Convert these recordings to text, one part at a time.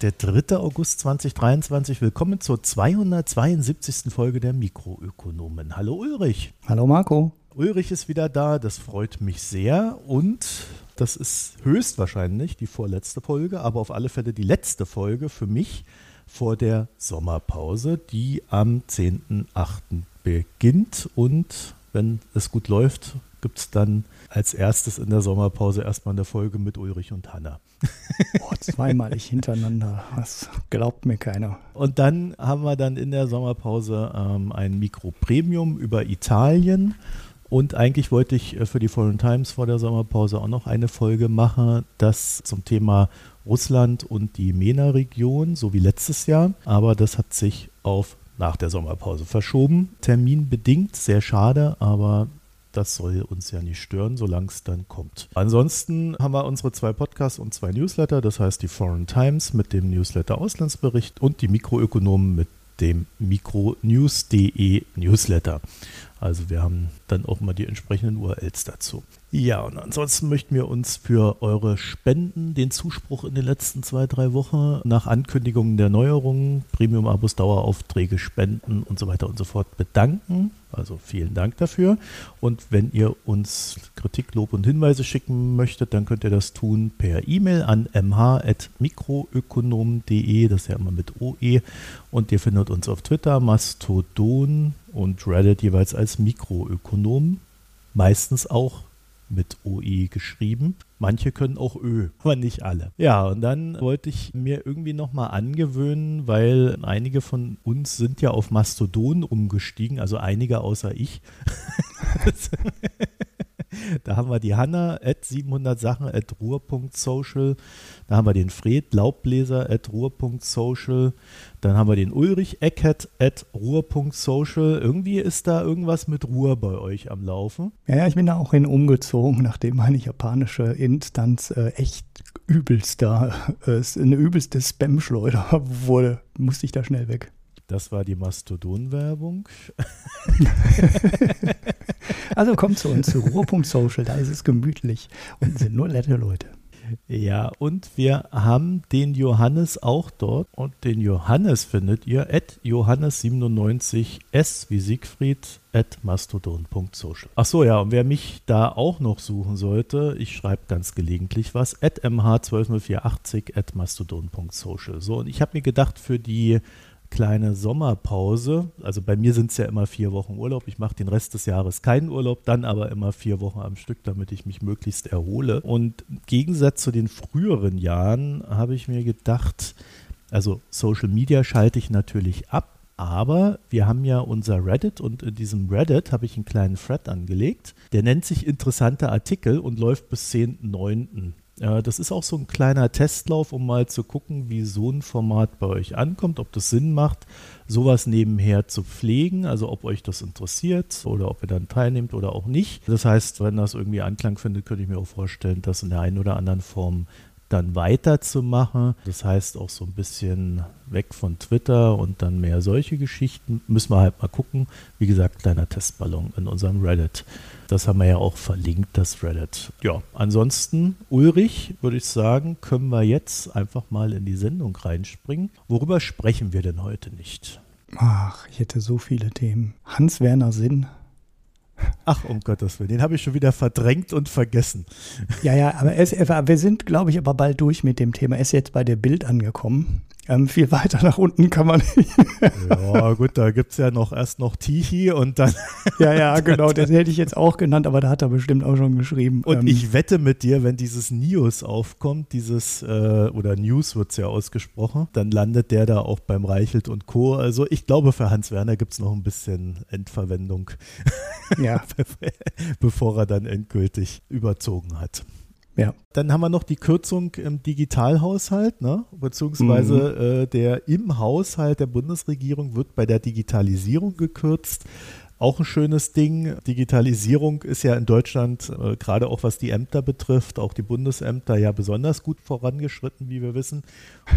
Der 3. August 2023. Willkommen zur 272. Folge der Mikroökonomen. Hallo Ulrich. Hallo Marco. Ulrich ist wieder da, das freut mich sehr und das ist höchstwahrscheinlich die vorletzte Folge, aber auf alle Fälle die letzte Folge für mich vor der Sommerpause, die am 10.8. beginnt und wenn es gut läuft, gibt es dann als erstes in der Sommerpause erstmal eine Folge mit Ulrich und Hanna. Oh, zweimalig hintereinander. Das glaubt mir keiner. Und dann haben wir dann in der Sommerpause ähm, ein Mikro-Premium über Italien. Und eigentlich wollte ich äh, für die Foreign Times vor der Sommerpause auch noch eine Folge machen, das zum Thema Russland und die MENA-Region, so wie letztes Jahr. Aber das hat sich auf nach der Sommerpause verschoben. Terminbedingt, sehr schade, aber das soll uns ja nicht stören, solange es dann kommt. Ansonsten haben wir unsere zwei Podcasts und zwei Newsletter, das heißt die Foreign Times mit dem Newsletter Auslandsbericht und die Mikroökonomen mit dem mikronews.de Newsletter. Also wir haben dann auch mal die entsprechenden URLs dazu. Ja, und ansonsten möchten wir uns für eure Spenden, den Zuspruch in den letzten zwei, drei Wochen nach Ankündigungen der Neuerungen, Premium-Abos, Daueraufträge, Spenden und so weiter und so fort bedanken. Also vielen Dank dafür. Und wenn ihr uns Kritik, Lob und Hinweise schicken möchtet, dann könnt ihr das tun per E-Mail an mh.mikroökonom.de, das ist ja immer mit OE. Und ihr findet uns auf Twitter, Mastodon und Reddit jeweils als Mikroökonom. Meistens auch mit OE geschrieben. Manche können auch Ö, aber nicht alle. Ja, und dann wollte ich mir irgendwie nochmal angewöhnen, weil einige von uns sind ja auf Mastodon umgestiegen, also einige außer ich. Da haben wir die Hanna at 700 Sachen at ruhr.social. Da haben wir den Fred Laubbläser at ruhr.social. Dann haben wir den Ulrich Eckert at ruhr.social. Irgendwie ist da irgendwas mit Ruhr bei euch am Laufen. Ja, ja, ich bin da auch hin umgezogen, nachdem meine japanische Instanz äh, echt übelster, äh, eine übelste Spam-Schleuder wurde. Musste ich da schnell weg. Das war die Mastodon-Werbung. also kommt zu uns zu Ruhr.social, da ist es gemütlich und sind nur nette Leute. Ja, und wir haben den Johannes auch dort. Und den Johannes findet ihr at Johannes97s wie Siegfried at mastodon.social. Achso, ja, und wer mich da auch noch suchen sollte, ich schreibe ganz gelegentlich was, at mh120480 at mastodon.social. So, und ich habe mir gedacht, für die kleine Sommerpause. Also bei mir sind es ja immer vier Wochen Urlaub. Ich mache den Rest des Jahres keinen Urlaub, dann aber immer vier Wochen am Stück, damit ich mich möglichst erhole. Und im Gegensatz zu den früheren Jahren habe ich mir gedacht, also Social Media schalte ich natürlich ab. Aber wir haben ja unser Reddit und in diesem Reddit habe ich einen kleinen Thread angelegt. Der nennt sich interessante Artikel und läuft bis 10.9. Ja, das ist auch so ein kleiner Testlauf, um mal zu gucken, wie so ein Format bei euch ankommt, ob das Sinn macht, sowas nebenher zu pflegen, also ob euch das interessiert oder ob ihr dann teilnehmt oder auch nicht. Das heißt, wenn das irgendwie Anklang findet, könnte ich mir auch vorstellen, das in der einen oder anderen Form dann weiterzumachen. Das heißt auch so ein bisschen weg von Twitter und dann mehr solche Geschichten. Müssen wir halt mal gucken. Wie gesagt, kleiner Testballon in unserem Reddit. Das haben wir ja auch verlinkt, das Reddit. Ja, ansonsten, Ulrich, würde ich sagen, können wir jetzt einfach mal in die Sendung reinspringen. Worüber sprechen wir denn heute nicht? Ach, ich hätte so viele Themen. Hans-Werner Sinn Ach, um Gottes Willen, den habe ich schon wieder verdrängt und vergessen. Ja, ja, aber es, wir sind, glaube ich, aber bald durch mit dem Thema. Er ist jetzt bei der Bild angekommen. Ähm, viel weiter nach unten kann man nicht. ja, gut, da gibt es ja noch erst noch Tichi und dann. ja, ja, genau, das hätte ich jetzt auch genannt, aber da hat er bestimmt auch schon geschrieben. Und ähm, ich wette mit dir, wenn dieses News aufkommt, dieses, äh, oder News wird es ja ausgesprochen, dann landet der da auch beim Reichelt und Co. Also ich glaube, für Hans Werner gibt es noch ein bisschen Endverwendung. Ja. bevor er dann endgültig überzogen hat. Ja. Dann haben wir noch die Kürzung im Digitalhaushalt, ne? beziehungsweise mhm. äh, der im Haushalt der Bundesregierung wird bei der Digitalisierung gekürzt. Auch ein schönes Ding. Digitalisierung ist ja in Deutschland, äh, gerade auch was die Ämter betrifft, auch die Bundesämter ja besonders gut vorangeschritten, wie wir wissen.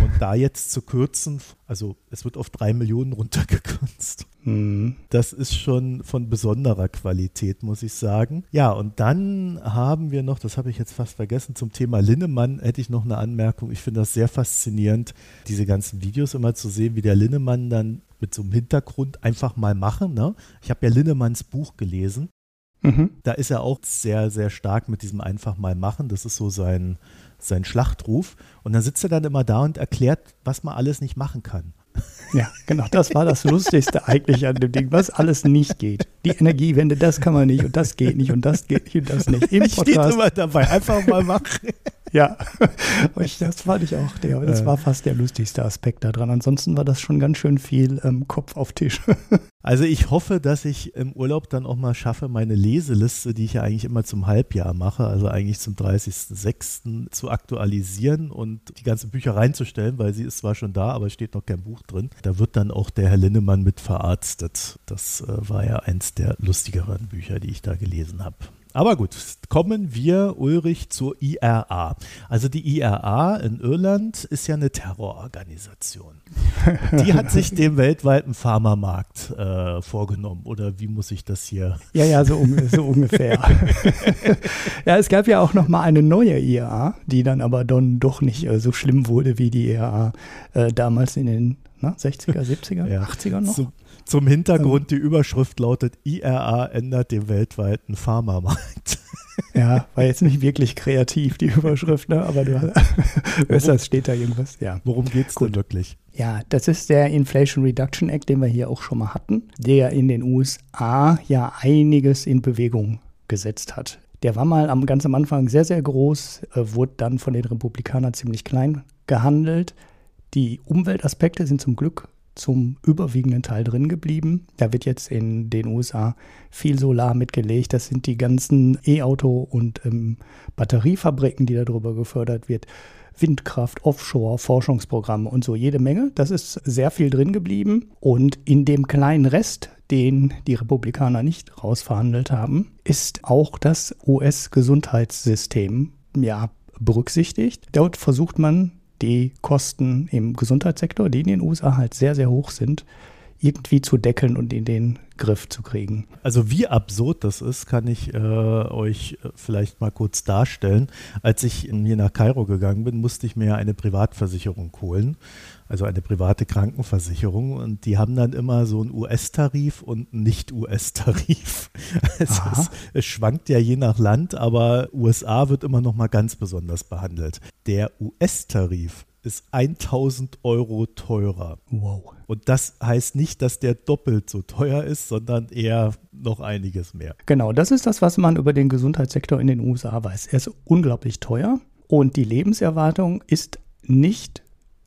Und da jetzt zu kürzen, also es wird auf drei Millionen runtergekürzt. Mhm. Das ist schon von besonderer Qualität, muss ich sagen. Ja, und dann haben wir noch, das habe ich jetzt fast vergessen, zum Thema Linnemann hätte ich noch eine Anmerkung. Ich finde das sehr faszinierend, diese ganzen Videos immer zu sehen, wie der Linnemann dann mit so einem Hintergrund einfach mal machen. Ne? Ich habe ja Linnemanns Buch gelesen. Mhm. Da ist er auch sehr, sehr stark mit diesem einfach mal machen. Das ist so sein, sein Schlachtruf. Und dann sitzt er dann immer da und erklärt, was man alles nicht machen kann. Ja, genau, das war das Lustigste eigentlich an dem Ding, was alles nicht geht. Die Energiewende, das kann man nicht und das geht nicht und das geht nicht und das nicht. Im Podcast. Steht immer dabei, einfach mal machen. Ja, das fand ich auch, der, das war fast der lustigste Aspekt daran. Ansonsten war das schon ganz schön viel ähm, Kopf auf Tisch. Also ich hoffe, dass ich im Urlaub dann auch mal schaffe, meine Leseliste, die ich ja eigentlich immer zum Halbjahr mache, also eigentlich zum 30.06. zu aktualisieren und die ganzen Bücher reinzustellen, weil sie ist zwar schon da, aber es steht noch kein Buch drin. Da wird dann auch der Herr Linnemann mit verarztet. Das äh, war ja eins der lustigeren Bücher, die ich da gelesen habe. Aber gut, kommen wir, Ulrich, zur IRA. Also die IRA in Irland ist ja eine Terrororganisation. Die hat sich dem weltweiten Pharmamarkt äh, vorgenommen. Oder wie muss ich das hier? Ja, ja, so, so ungefähr. ja, es gab ja auch noch mal eine neue IRA, die dann aber dann doch nicht äh, so schlimm wurde wie die IRA äh, damals in den na, 60er, 70er, ja. 80er noch. Zum, zum Hintergrund, die Überschrift lautet, IRA ändert den weltweiten Pharmamarkt. Ja, war jetzt nicht wirklich kreativ, die Überschrift, ne? aber du es steht da irgendwas. Ja. Worum geht es denn wirklich? Ja, das ist der Inflation Reduction Act, den wir hier auch schon mal hatten, der in den USA ja einiges in Bewegung gesetzt hat. Der war mal am, ganz am Anfang sehr, sehr groß, äh, wurde dann von den Republikanern ziemlich klein gehandelt. Die Umweltaspekte sind zum Glück zum überwiegenden Teil drin geblieben. Da wird jetzt in den USA viel Solar mitgelegt. Das sind die ganzen E-Auto- und ähm, Batteriefabriken, die darüber gefördert wird. Windkraft, Offshore, Forschungsprogramme und so jede Menge. Das ist sehr viel drin geblieben. Und in dem kleinen Rest, den die Republikaner nicht rausverhandelt haben, ist auch das US-Gesundheitssystem ja berücksichtigt. Dort versucht man die Kosten im Gesundheitssektor, die in den USA halt sehr, sehr hoch sind, irgendwie zu deckeln und in den Griff zu kriegen. Also wie absurd das ist, kann ich äh, euch äh, vielleicht mal kurz darstellen. Als ich hier nach Kairo gegangen bin, musste ich mir eine Privatversicherung holen, also eine private Krankenversicherung. Und die haben dann immer so einen US-Tarif und einen Nicht-US-Tarif. Es, es, schwankt ja je nach Land, aber USA wird immer noch mal ganz besonders behandelt. Der US-Tarif ist 1000 Euro teurer. Wow. Und das heißt nicht, dass der doppelt so teuer ist, sondern eher noch einiges mehr. Genau, das ist das, was man über den Gesundheitssektor in den USA weiß. Er ist unglaublich teuer und die Lebenserwartung ist nicht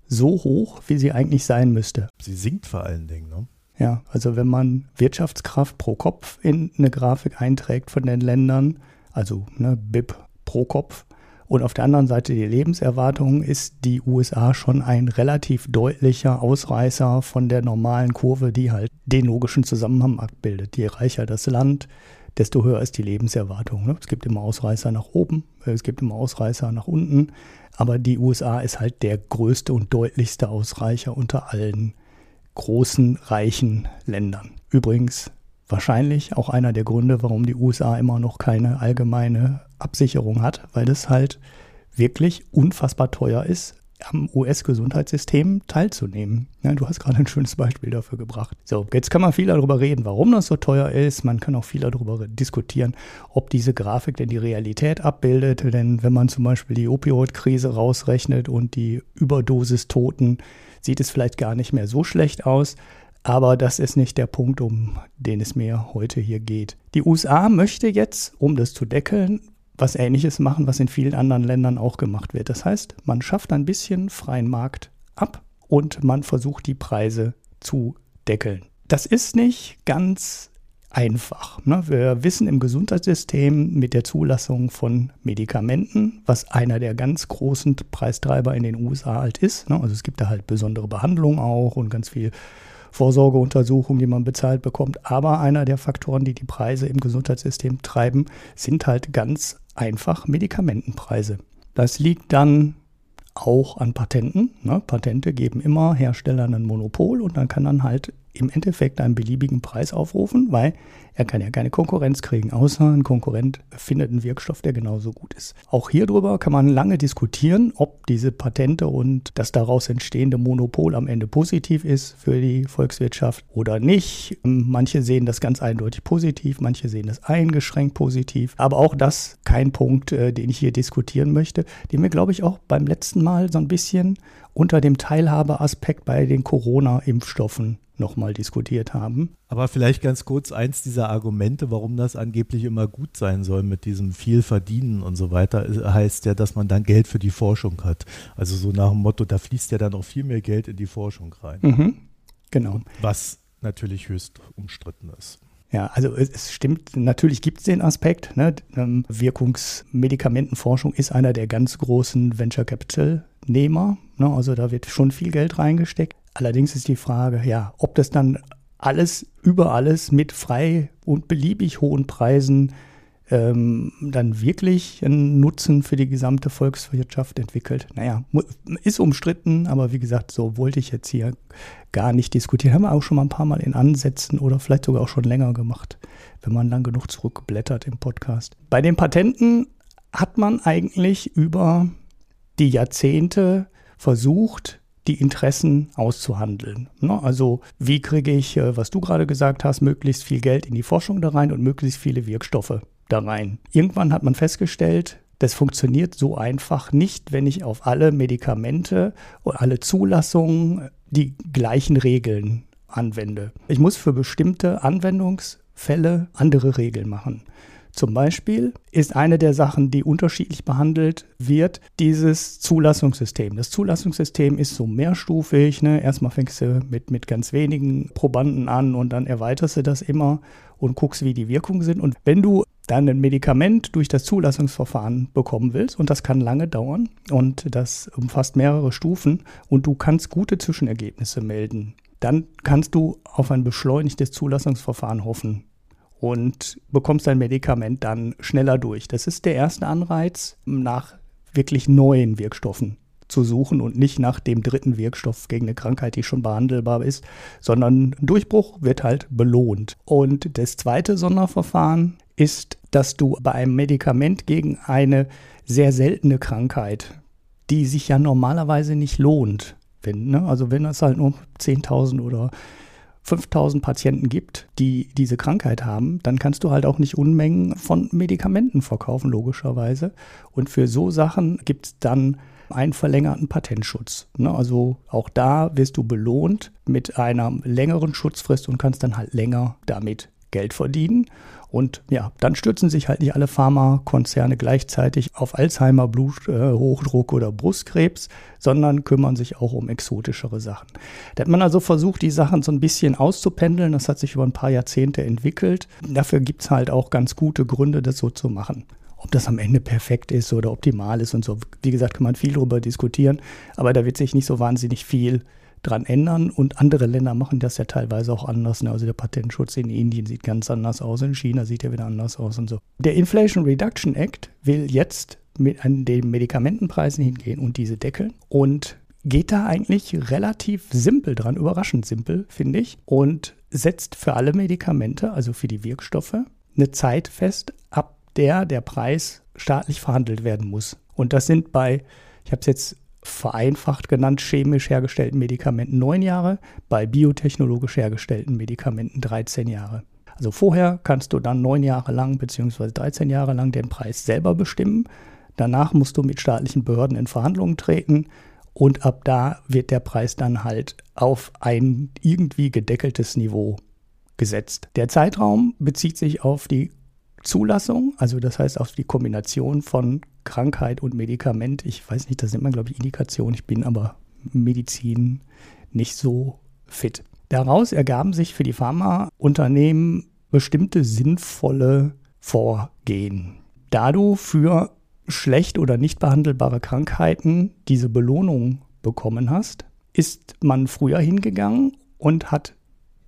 so hoch, wie sie eigentlich sein müsste. Sie sinkt vor allen Dingen, ne? Ja, also wenn man Wirtschaftskraft pro Kopf in eine Grafik einträgt von den Ländern, also ne, BIP pro Kopf, und auf der anderen Seite die Lebenserwartung ist die USA schon ein relativ deutlicher Ausreißer von der normalen Kurve, die halt den logischen Zusammenhang abbildet. Je reicher das Land, desto höher ist die Lebenserwartung. Ne? Es gibt immer Ausreißer nach oben, es gibt immer Ausreißer nach unten, aber die USA ist halt der größte und deutlichste Ausreicher unter allen großen, reichen Ländern. Übrigens wahrscheinlich auch einer der Gründe, warum die USA immer noch keine allgemeine Absicherung hat, weil das halt wirklich unfassbar teuer ist, am US-Gesundheitssystem teilzunehmen. Ja, du hast gerade ein schönes Beispiel dafür gebracht. So, jetzt kann man viel darüber reden, warum das so teuer ist. Man kann auch viel darüber diskutieren, ob diese Grafik denn die Realität abbildet. Denn wenn man zum Beispiel die Opioid-Krise rausrechnet und die Überdosis Toten, sieht es vielleicht gar nicht mehr so schlecht aus. Aber das ist nicht der Punkt, um den es mir heute hier geht. Die USA möchte jetzt, um das zu deckeln, was Ähnliches machen, was in vielen anderen Ländern auch gemacht wird. Das heißt, man schafft ein bisschen freien Markt ab und man versucht die Preise zu deckeln. Das ist nicht ganz einfach. Ne? Wir wissen im Gesundheitssystem mit der Zulassung von Medikamenten, was einer der ganz großen Preistreiber in den USA halt ist. Ne? Also es gibt da halt besondere Behandlungen auch und ganz viel Vorsorgeuntersuchungen, die man bezahlt bekommt. Aber einer der Faktoren, die die Preise im Gesundheitssystem treiben, sind halt ganz einfach Medikamentenpreise. Das liegt dann auch an Patenten. Ne? Patente geben immer Herstellern ein Monopol und dann kann dann halt im Endeffekt einen beliebigen Preis aufrufen, weil er kann ja keine Konkurrenz kriegen, außer ein Konkurrent findet einen Wirkstoff, der genauso gut ist. Auch hierüber kann man lange diskutieren, ob diese Patente und das daraus entstehende Monopol am Ende positiv ist für die Volkswirtschaft oder nicht. Manche sehen das ganz eindeutig positiv, manche sehen das eingeschränkt positiv. Aber auch das kein Punkt, äh, den ich hier diskutieren möchte, den wir, glaube ich, auch beim letzten Mal so ein bisschen unter dem Teilhabeaspekt bei den Corona-Impfstoffen nochmal diskutiert haben. Aber vielleicht ganz kurz eins dieser Argumente, warum das angeblich immer gut sein soll mit diesem viel verdienen und so weiter, heißt ja, dass man dann Geld für die Forschung hat. Also so nach dem Motto, da fließt ja dann auch viel mehr Geld in die Forschung rein. Mhm, genau. Was natürlich höchst umstritten ist. Ja, also es, stimmt, natürlich gibt es den Aspekt. Ne? Ähm, Wirkungsmedikamentenforschung ist einer der ganz großen Venture Capital Nehmer. Ne? Also da wird schon viel Geld reingesteckt. Allerdings ist die Frage, ja, ob das dann alles über alles mit frei und beliebig hohen Preisen ähm, dann wirklich einen Nutzen für die gesamte Volkswirtschaft entwickelt. Naja, ist umstritten, aber wie gesagt, so wollte ich jetzt hier gar nicht diskutieren. Haben wir auch schon mal ein paar Mal in Ansätzen oder vielleicht sogar auch schon länger gemacht, wenn man lang genug zurückblättert im Podcast. Bei den Patenten hat man eigentlich über die Jahrzehnte versucht, die Interessen auszuhandeln. Ne? Also wie kriege ich, äh, was du gerade gesagt hast, möglichst viel Geld in die Forschung da rein und möglichst viele Wirkstoffe da rein. Irgendwann hat man festgestellt, das funktioniert so einfach nicht, wenn ich auf alle Medikamente und alle Zulassungen die gleichen Regeln anwende. Ich muss für bestimmte Anwendungsfälle andere Regeln machen. Zum Beispiel ist eine der Sachen, die unterschiedlich behandelt wird, dieses Zulassungssystem. Das Zulassungssystem ist so mehrstufig. Ne? Erstmal fängst du mit, mit ganz wenigen Probanden an und dann erweiterst du das immer und guckst, wie die Wirkungen sind. Und wenn du dann ein Medikament durch das Zulassungsverfahren bekommen willst, und das kann lange dauern und das umfasst mehrere Stufen und du kannst gute Zwischenergebnisse melden, dann kannst du auf ein beschleunigtes Zulassungsverfahren hoffen und bekommst dein Medikament dann schneller durch. Das ist der erste Anreiz, nach wirklich neuen Wirkstoffen zu suchen und nicht nach dem dritten Wirkstoff gegen eine Krankheit, die schon behandelbar ist, sondern Durchbruch wird halt belohnt. Und das zweite Sonderverfahren ist, dass du bei einem Medikament gegen eine sehr seltene Krankheit, die sich ja normalerweise nicht lohnt, wenn, ne? also wenn das halt nur 10.000 oder 5000 Patienten gibt, die diese Krankheit haben, dann kannst du halt auch nicht Unmengen von Medikamenten verkaufen, logischerweise. Und für so Sachen gibt es dann einen verlängerten Patentschutz. Ne? Also auch da wirst du belohnt mit einer längeren Schutzfrist und kannst dann halt länger damit Geld verdienen. Und ja, dann stürzen sich halt nicht alle Pharmakonzerne gleichzeitig auf Alzheimer, Bluthochdruck äh, oder Brustkrebs, sondern kümmern sich auch um exotischere Sachen. Da hat man also versucht, die Sachen so ein bisschen auszupendeln. Das hat sich über ein paar Jahrzehnte entwickelt. Dafür gibt es halt auch ganz gute Gründe, das so zu machen. Ob das am Ende perfekt ist oder optimal ist und so, wie gesagt, kann man viel darüber diskutieren, aber da wird sich nicht so wahnsinnig viel dran ändern. Und andere Länder machen das ja teilweise auch anders. Ne? Also der Patentschutz in Indien sieht ganz anders aus, in China sieht er wieder anders aus und so. Der Inflation Reduction Act will jetzt mit an den Medikamentenpreisen hingehen und diese deckeln und geht da eigentlich relativ simpel dran, überraschend simpel, finde ich, und setzt für alle Medikamente, also für die Wirkstoffe, eine Zeit fest, ab der der Preis staatlich verhandelt werden muss. Und das sind bei, ich habe es jetzt vereinfacht genannt chemisch hergestellten Medikamenten neun Jahre, bei biotechnologisch hergestellten Medikamenten 13 Jahre. Also vorher kannst du dann neun Jahre lang bzw. 13 Jahre lang den Preis selber bestimmen. Danach musst du mit staatlichen Behörden in Verhandlungen treten und ab da wird der Preis dann halt auf ein irgendwie gedeckeltes Niveau gesetzt. Der Zeitraum bezieht sich auf die Zulassung, also das heißt auf die Kombination von Krankheit und Medikament. Ich weiß nicht, das nennt man, glaube ich, Indikation. Ich bin aber Medizin nicht so fit. Daraus ergaben sich für die Pharmaunternehmen bestimmte sinnvolle Vorgehen. Da du für schlecht oder nicht behandelbare Krankheiten diese Belohnung bekommen hast, ist man früher hingegangen und hat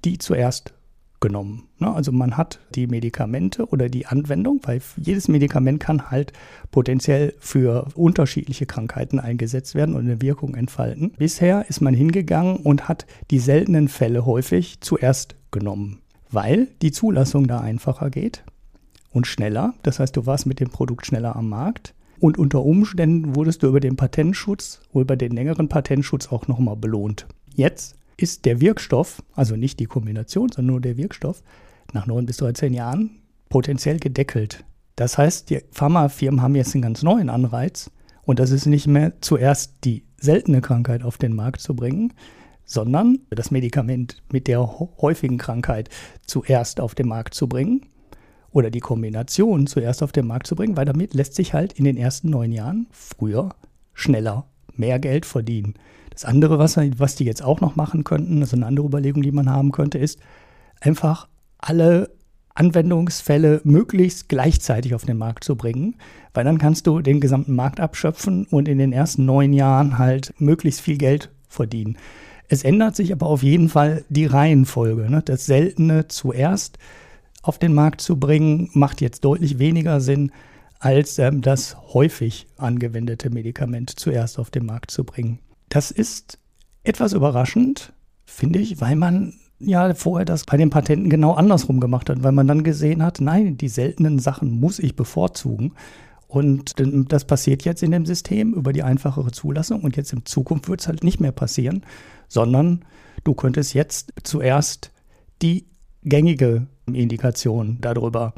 die zuerst genommen. Ne? Also man hat die Medikamente oder die Anwendung, weil jedes Medikament kann halt potenziell für unterschiedliche Krankheiten eingesetzt werden und eine Wirkung entfalten. Bisher ist man hingegangen und hat die seltenen Fälle häufig zuerst genommen, weil die Zulassung da einfacher geht und schneller. Das heißt, du warst mit dem Produkt schneller am Markt. Und unter Umständen wurdest du über den Patentschutz über den längeren Patentschutz auch nochmal belohnt. Jetzt ist der Wirkstoff, also nicht die Kombination, sondern nur der Wirkstoff, nach 9 bis 13 Jahren potenziell gedeckelt. Das heißt, die Pharmafirmen haben jetzt einen ganz neuen Anreiz und das ist nicht mehr zuerst die seltene Krankheit auf den Markt zu bringen, sondern das Medikament mit der häufigen Krankheit zuerst auf den Markt zu bringen oder die Kombination zuerst auf den Markt zu bringen, weil damit lässt sich halt in den ersten neun Jahren früher, schneller mehr Geld verdienen. Das andere, was, was die jetzt auch noch machen könnten, also eine andere Überlegung, die man haben könnte, ist einfach alle Anwendungsfälle möglichst gleichzeitig auf den Markt zu bringen, weil dann kannst du den gesamten Markt abschöpfen und in den ersten neun Jahren halt möglichst viel Geld verdienen. Es ändert sich aber auf jeden Fall die Reihenfolge. Ne? Das Seltene zuerst auf den Markt zu bringen, macht jetzt deutlich weniger Sinn, als ähm, das häufig angewendete Medikament zuerst auf den Markt zu bringen. Das ist etwas überraschend, finde ich, weil man ja vorher das bei den Patenten genau andersrum gemacht hat, weil man dann gesehen hat, nein, die seltenen Sachen muss ich bevorzugen. Und das passiert jetzt in dem System über die einfachere Zulassung und jetzt in Zukunft wird es halt nicht mehr passieren, sondern du könntest jetzt zuerst die gängige Indikation darüber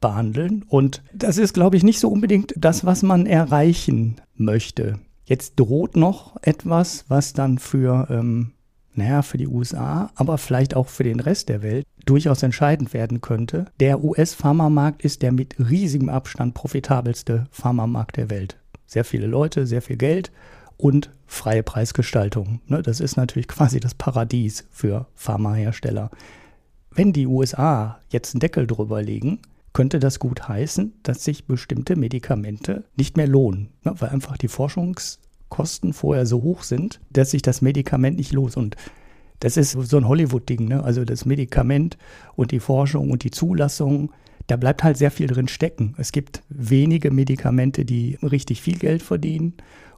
behandeln. Und das ist, glaube ich, nicht so unbedingt das, was man erreichen möchte. Jetzt droht noch etwas, was dann für, ähm, naja, für die USA, aber vielleicht auch für den Rest der Welt durchaus entscheidend werden könnte. Der US-Pharmamarkt ist der mit riesigem Abstand profitabelste Pharmamarkt der Welt. Sehr viele Leute, sehr viel Geld und freie Preisgestaltung. Ne, das ist natürlich quasi das Paradies für Pharmahersteller. Wenn die USA jetzt einen Deckel drüber legen, könnte das gut heißen, dass sich bestimmte Medikamente nicht mehr lohnen, ne? weil einfach die Forschungskosten vorher so hoch sind, dass sich das Medikament nicht lohnt. Und das ist so ein Hollywood-Ding, ne? also das Medikament und die Forschung und die Zulassung, da bleibt halt sehr viel drin stecken. Es gibt wenige Medikamente, die richtig viel Geld verdienen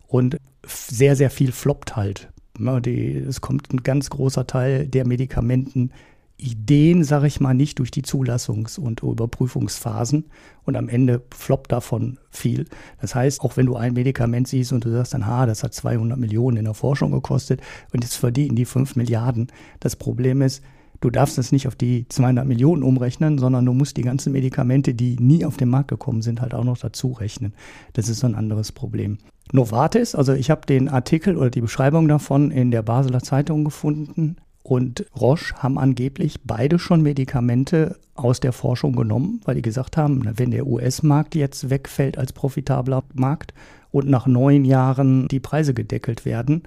und sehr, sehr viel floppt halt. Ne? es kommt ein ganz großer Teil der Medikamenten Ideen, sage ich mal, nicht durch die Zulassungs- und Überprüfungsphasen und am Ende floppt davon viel. Das heißt, auch wenn du ein Medikament siehst und du sagst dann, ha, das hat 200 Millionen in der Forschung gekostet und jetzt verdienen die 5 Milliarden. Das Problem ist, du darfst es nicht auf die 200 Millionen umrechnen, sondern du musst die ganzen Medikamente, die nie auf den Markt gekommen sind, halt auch noch dazu rechnen. Das ist so ein anderes Problem. Novartis, also ich habe den Artikel oder die Beschreibung davon in der Basler Zeitung gefunden und Roche haben angeblich beide schon Medikamente aus der Forschung genommen, weil die gesagt haben, wenn der US-Markt jetzt wegfällt als profitabler Markt und nach neun Jahren die Preise gedeckelt werden,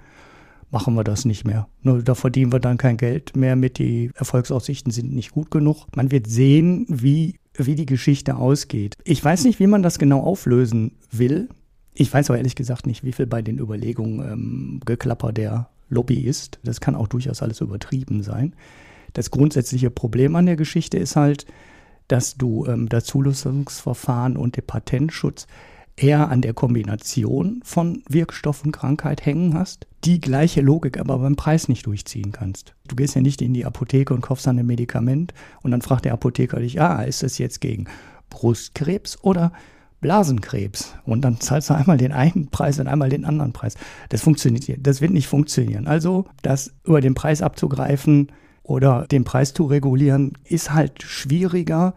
machen wir das nicht mehr. Da verdienen wir dann kein Geld mehr mit, die Erfolgsaussichten sind nicht gut genug. Man wird sehen, wie, wie die Geschichte ausgeht. Ich weiß nicht, wie man das genau auflösen will. Ich weiß aber ehrlich gesagt nicht, wie viel bei den Überlegungen ähm, Geklapper der Lobbyist. Das kann auch durchaus alles übertrieben sein. Das grundsätzliche Problem an der Geschichte ist halt, dass du ähm, das Zulassungsverfahren und den Patentschutz eher an der Kombination von Wirkstoff und Krankheit hängen hast, die gleiche Logik aber beim Preis nicht durchziehen kannst. Du gehst ja nicht in die Apotheke und kaufst dann ein Medikament und dann fragt der Apotheker dich, ah, ist das jetzt gegen Brustkrebs oder Blasenkrebs und dann zahlst du einmal den einen Preis und einmal den anderen Preis. Das funktioniert, das wird nicht funktionieren. Also, das über den Preis abzugreifen oder den Preis zu regulieren, ist halt schwieriger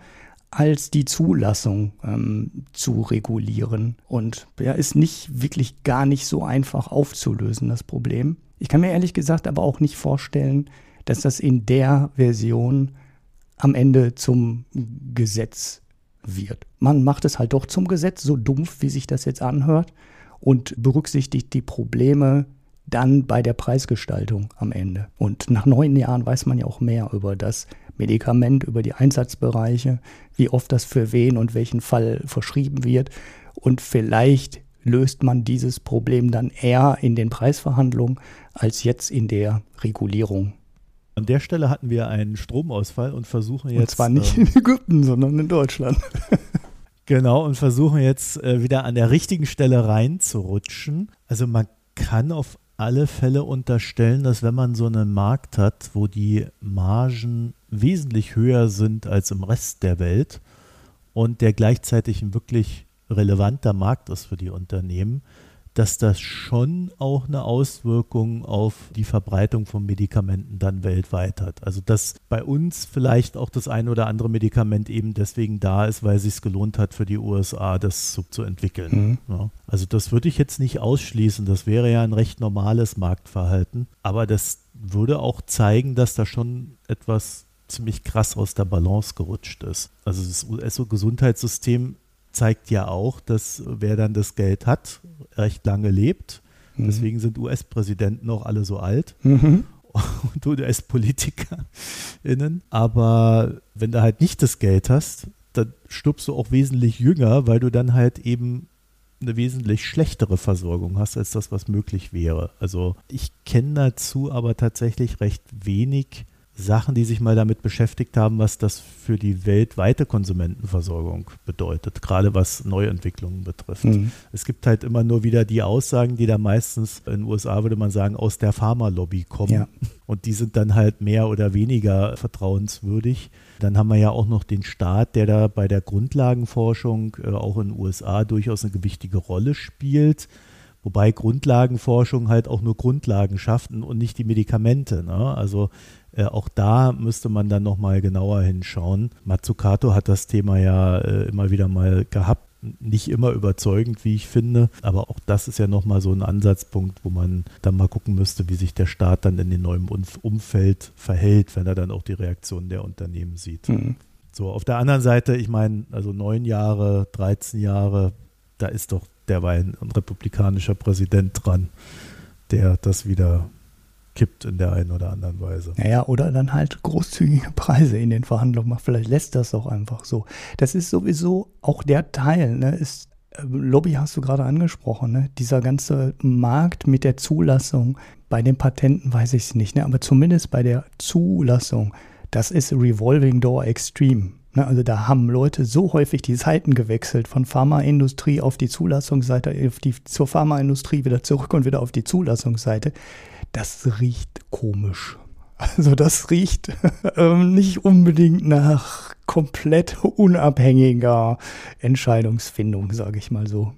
als die Zulassung ähm, zu regulieren. Und ja, ist nicht wirklich gar nicht so einfach aufzulösen, das Problem. Ich kann mir ehrlich gesagt aber auch nicht vorstellen, dass das in der Version am Ende zum Gesetz wird. Man macht es halt doch zum Gesetz, so dumpf, wie sich das jetzt anhört, und berücksichtigt die Probleme dann bei der Preisgestaltung am Ende. Und nach neun Jahren weiß man ja auch mehr über das Medikament, über die Einsatzbereiche, wie oft das für wen und welchen Fall verschrieben wird. Und vielleicht löst man dieses Problem dann eher in den Preisverhandlungen als jetzt in der Regulierung An der Stelle hatten wir einen Stromausfall und versuchen jetzt. Und zwar nicht ähm, in Ägypten, sondern in Deutschland. genau, und versuchen jetzt äh, wieder an der richtigen Stelle reinzurutschen. Also man kann auf alle Fälle unterstellen, dass wenn man so einen Markt hat, wo die Margen wesentlich höher sind als im Rest der Welt und der gleichzeitig ein wirklich relevanter Markt ist für die Unternehmen, dass das schon auch eine Auswirkung auf die Verbreitung von Medikamenten dann weltweit hat. Also dass bei uns vielleicht auch das ein oder andere Medikament eben deswegen da ist, weil es sich gelohnt hat für die USA, das so zu entwickeln. Mhm. Ja. Also das würde ich jetzt nicht ausschließen. Das wäre ja ein recht normales Marktverhalten. Aber das würde auch zeigen, dass da schon etwas ziemlich krass aus der Balance gerutscht ist. Also das US-Gesundheitssystem zeigt ja auch, dass wer dann das Geld hat, recht lange lebt. Mhm. Deswegen sind US-Präsidenten auch alle so alt. Mhm. Und US-PolitikerInnen. Aber wenn du halt nicht das Geld hast, dann stirbst du auch wesentlich jünger, weil du dann halt eben eine wesentlich schlechtere Versorgung hast als das, was möglich wäre. Also ich kenne dazu aber tatsächlich recht wenig Sachen, die sich mal damit beschäftigt haben, was das für die weltweite Konsumentenversorgung bedeutet, gerade was Neuentwicklungen betrifft. Mhm. Es gibt halt immer nur wieder die Aussagen, die da meistens in den USA würde man sagen, aus der Pharmalobby kommen. Ja. Und die sind dann halt mehr oder weniger vertrauenswürdig. Dann haben wir ja auch noch den Staat, der da bei der Grundlagenforschung äh, auch in den USA durchaus eine gewichtige Rolle spielt. Wobei Grundlagenforschung halt auch nur Grundlagen schafft und nicht die Medikamente. Ne? Also äh, auch da müsste man dann nochmal genauer hinschauen. Matsukato hat das Thema ja äh, immer wieder mal gehabt. Nicht immer überzeugend, wie ich finde, aber auch das ist ja nochmal so ein Ansatzpunkt, wo man dann mal gucken müsste, wie sich der Staat dann in dem neuen Umfeld verhält, wenn er dann auch die Reaktionen der Unternehmen sieht. Mhm. So, auf der anderen Seite, ich meine, also neun Jahre, 13 Jahre, da ist doch derweil ein republikanischer Präsident dran, der das wieder kippt in der einen oder anderen Weise. Naja, oder dann halt großzügige Preise in den Verhandlungen macht. Vielleicht lässt das auch einfach so. Das ist sowieso auch der Teil, ne, ist, äh, Lobby hast du gerade angesprochen, ne? dieser ganze Markt mit der Zulassung. Bei den Patenten weiß ich es nicht, ne? aber zumindest bei der Zulassung, das ist Revolving Door Extreme. Ne? Also da haben Leute so häufig die Seiten gewechselt, von Pharmaindustrie auf die Zulassungsseite, auf die, zur Pharmaindustrie wieder zurück und wieder auf die Zulassungsseite das riecht komisch. Also das riecht ähm, nicht unbedingt nach komplett unabhängiger Entscheidungsfindung, sage ich mal so.